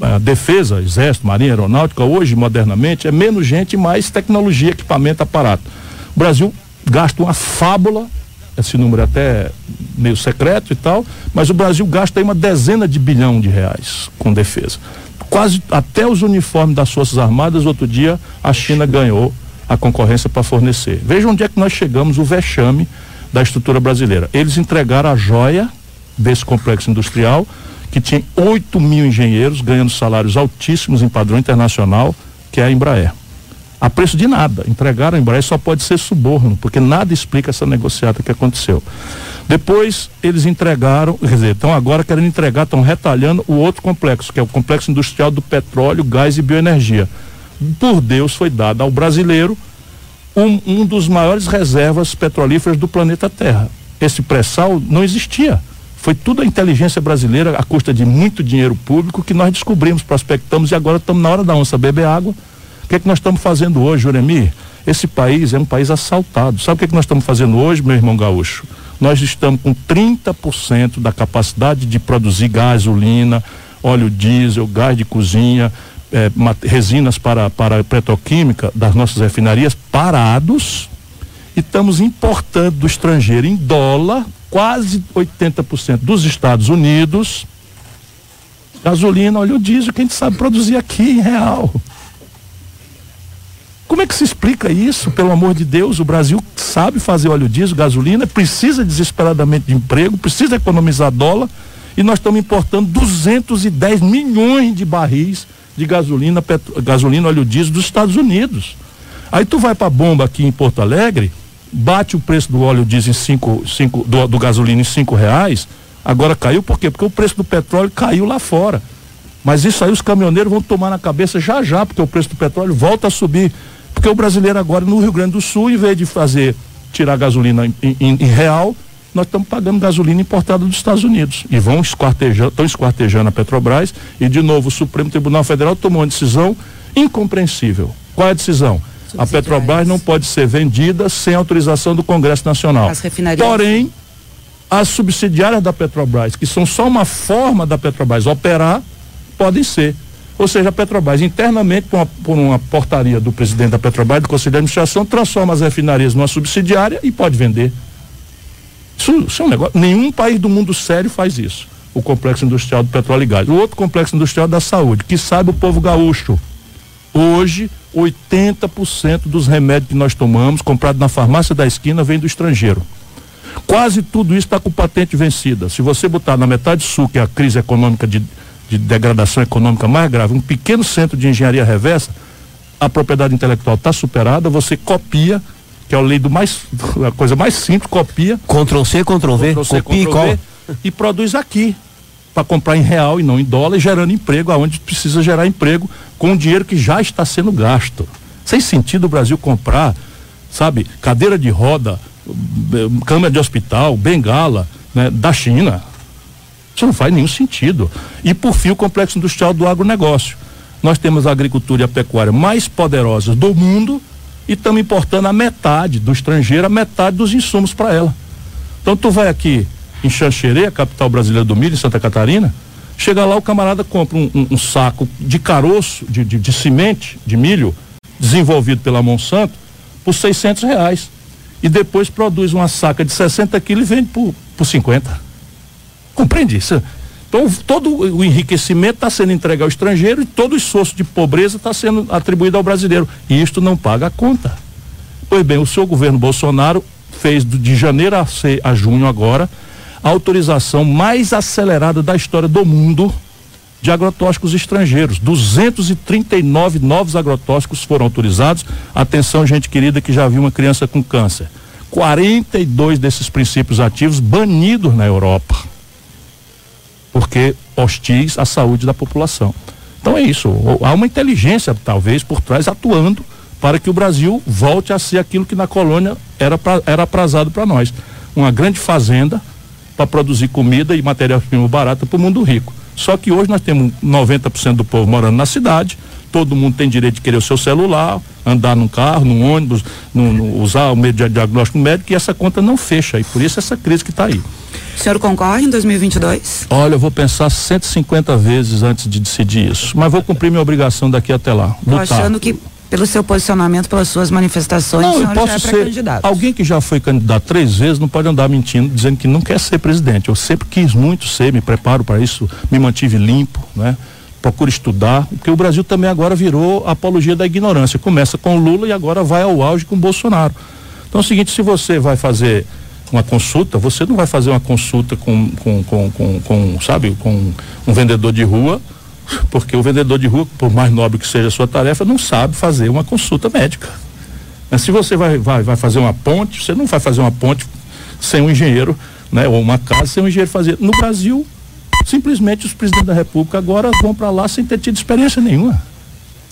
A defesa, exército, marinha, aeronáutica, hoje, modernamente, é menos gente mais tecnologia, equipamento, aparato. O Brasil gasta uma fábula esse número é até meio secreto e tal, mas o Brasil gasta aí uma dezena de bilhão de reais com defesa. Quase até os uniformes das Forças Armadas, outro dia, a China ganhou a concorrência para fornecer. Veja onde é que nós chegamos, o vexame da estrutura brasileira. Eles entregaram a joia desse complexo industrial, que tinha 8 mil engenheiros ganhando salários altíssimos em padrão internacional, que é a Embraer a preço de nada. Entregaram a Embraer só pode ser suborno, porque nada explica essa negociata que aconteceu. Depois eles entregaram, quer dizer, estão agora querendo entregar, estão retalhando o outro complexo, que é o complexo industrial do petróleo, gás e bioenergia. Por Deus foi dado ao brasileiro um, um dos maiores reservas petrolíferas do planeta Terra. Esse pré-sal não existia. Foi tudo a inteligência brasileira, à custa de muito dinheiro público, que nós descobrimos, prospectamos e agora estamos na hora da onça beber água o que é que nós estamos fazendo hoje, Juremi? Esse país é um país assaltado. Sabe o que é que nós estamos fazendo hoje, meu irmão gaúcho? Nós estamos com 30% da capacidade de produzir gasolina, óleo diesel, gás de cozinha, eh, resinas para, para petroquímica das nossas refinarias parados e estamos importando do estrangeiro em dólar quase 80% dos Estados Unidos gasolina, óleo diesel que a gente sabe produzir aqui em real. Como é que se explica isso, pelo amor de Deus? O Brasil sabe fazer óleo diesel, gasolina, precisa desesperadamente de emprego, precisa economizar dólar e nós estamos importando 210 milhões de barris de gasolina, petro, gasolina, óleo diesel dos Estados Unidos. Aí tu vai para bomba aqui em Porto Alegre, bate o preço do óleo diesel em cinco, cinco do, do gasolina em cinco reais, agora caiu por quê? Porque o preço do petróleo caiu lá fora. Mas isso aí os caminhoneiros vão tomar na cabeça já já, porque o preço do petróleo volta a subir. Porque o brasileiro agora no Rio Grande do Sul, em vez de fazer, tirar gasolina em, em, em real, nós estamos pagando gasolina importada dos Estados Unidos. E vão esquartejando, estão esquartejando a Petrobras e de novo o Supremo Tribunal Federal tomou uma decisão incompreensível. Qual é a decisão? A Petrobras não pode ser vendida sem autorização do Congresso Nacional. As refinarias. Porém, as subsidiárias da Petrobras, que são só uma forma da Petrobras operar, podem ser. Ou seja, a Petrobras, internamente, por uma, por uma, portaria do presidente da Petrobras, do Conselho de Administração, transforma as refinarias numa subsidiária e pode vender. Isso, isso é um negócio. Nenhum país do mundo sério faz isso. O complexo industrial do petróleo e gás. O outro complexo industrial da saúde, que sabe o povo gaúcho. Hoje, 80% dos remédios que nós tomamos, comprados na farmácia da esquina, vem do estrangeiro. Quase tudo isso está com patente vencida. Se você botar na metade sul, que é a crise econômica de de degradação econômica mais grave, um pequeno centro de engenharia reversa, a propriedade intelectual está superada, você copia, que é a lei do mais, a coisa mais simples, copia. Ctrl C, Ctrl V, Ctrl C, copia Ctrl V, e produz aqui para comprar em real e não em dólar, gerando emprego aonde precisa gerar emprego com o dinheiro que já está sendo gasto. Sem sentido o Brasil comprar, sabe, cadeira de roda, câmera de hospital, bengala, né, da China. Isso não faz nenhum sentido. E por fim, o complexo industrial do agronegócio. Nós temos a agricultura e a pecuária mais poderosas do mundo e estamos importando a metade do estrangeiro, a metade dos insumos para ela. Então tu vai aqui em Xanxerê, a capital brasileira do milho, em Santa Catarina, chega lá, o camarada compra um, um, um saco de caroço, de, de, de semente, de milho, desenvolvido pela Monsanto, por 600 reais. E depois produz uma saca de 60 quilos e vende por, por 50. Compreende isso? Então, todo o enriquecimento está sendo entregue ao estrangeiro e todo o esforço de pobreza está sendo atribuído ao brasileiro. E isto não paga a conta. Pois bem, o seu governo Bolsonaro fez de janeiro a, a junho agora a autorização mais acelerada da história do mundo de agrotóxicos estrangeiros. 239 novos agrotóxicos foram autorizados. Atenção, gente querida que já viu uma criança com câncer. 42 desses princípios ativos banidos na Europa. Porque hostis à saúde da população. Então é isso. Há uma inteligência, talvez, por trás, atuando para que o Brasil volte a ser aquilo que na colônia era, pra, era aprazado para nós. Uma grande fazenda para produzir comida e matéria-prima barata para o mundo rico. Só que hoje nós temos 90% do povo morando na cidade, todo mundo tem direito de querer o seu celular, andar num carro, num ônibus, usar o meio de diagnóstico médico e essa conta não fecha. E por isso essa crise que está aí. O senhor concorre em 2022? Olha, eu vou pensar 150 vezes antes de decidir isso, mas vou cumprir minha obrigação daqui até lá. Tô achando que pelo seu posicionamento, pelas suas manifestações, não, eu posso é ser candidato. Alguém que já foi candidato três vezes não pode andar mentindo, dizendo que não quer ser presidente. Eu sempre quis muito ser, me preparo para isso, me mantive limpo, né? Procuro estudar, porque o Brasil também agora virou apologia da ignorância. Começa com Lula e agora vai ao auge com Bolsonaro. Então é o seguinte, se você vai fazer uma consulta, você não vai fazer uma consulta com, com, com, com, com sabe, com um vendedor de rua porque o vendedor de rua, por mais nobre que seja a sua tarefa, não sabe fazer uma consulta médica. Mas se você vai, vai, vai fazer uma ponte, você não vai fazer uma ponte sem um engenheiro, né? Ou uma casa sem um engenheiro fazer. No Brasil, simplesmente os presidentes da República agora vão para lá sem ter tido experiência nenhuma.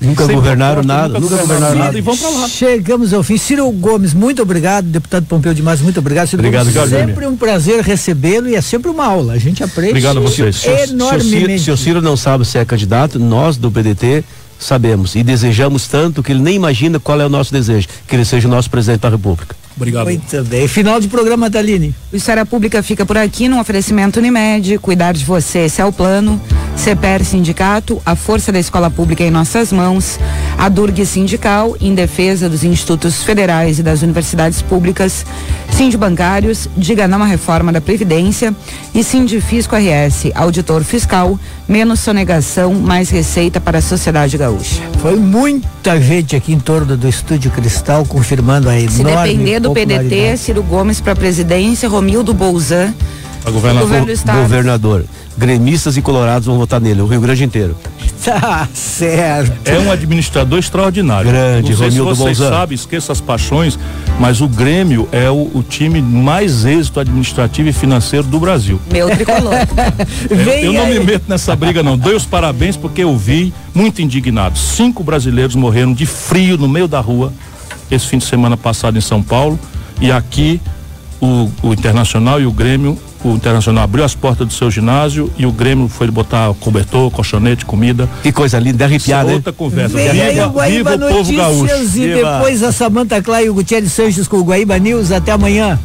Nunca Sem governaram nada, nunca, governaram nada. E vão pra lá. Chegamos ao fim. Ciro Gomes, muito obrigado. Deputado Pompeu Demais, muito obrigado. Ciro obrigado, Gomes, sempre um prazer recebê-lo e é sempre uma aula. A gente aprende obrigado a vocês. enormemente. Se o Ciro não sabe se é candidato, nós do PDT sabemos e desejamos tanto que ele nem imagina qual é o nosso desejo, que ele seja o nosso presidente da República. Obrigado. Muito bem. Final de programa, Taline. O Esfera Pública fica por aqui no oferecimento Unimed, cuidar de você, esse é o plano. CPR Sindicato, a força da escola pública em nossas mãos. A Durg Sindical, em defesa dos institutos federais e das universidades públicas. Sind Bancários, diga não à reforma da Previdência. E Sindifisco RS, auditor fiscal, menos sonegação, mais receita para a sociedade gaúcha. Foi muita gente aqui em torno do Estúdio Cristal confirmando a enorme Se depender do PDT, Ciro Gomes para a presidência, Romildo Bolzan. Governador. governador. Gremistas e colorados vão votar nele, o Rio Grande inteiro. (laughs) Tá certo. É um administrador extraordinário. Grande, Não sei Romildo se vocês sabem, esqueça as paixões, mas o Grêmio é o, o, time mais êxito administrativo e financeiro do Brasil. Meu tricolor. (laughs) eu, eu não me meto nessa briga não. Dou os parabéns porque eu vi muito indignado. Cinco brasileiros morreram de frio no meio da rua esse fim de semana passado em São Paulo e aqui o, o Internacional e o Grêmio o Internacional abriu as portas do seu ginásio e o Grêmio foi botar cobertor, colchonete, comida. Que coisa linda, arrepiada. Outra conversa. Vem viva, aí o Guaíba viva o povo gaúcho. E viva. depois a Samanta Clá e o Gutierrez Sanches com o Guaíba News. Até amanhã.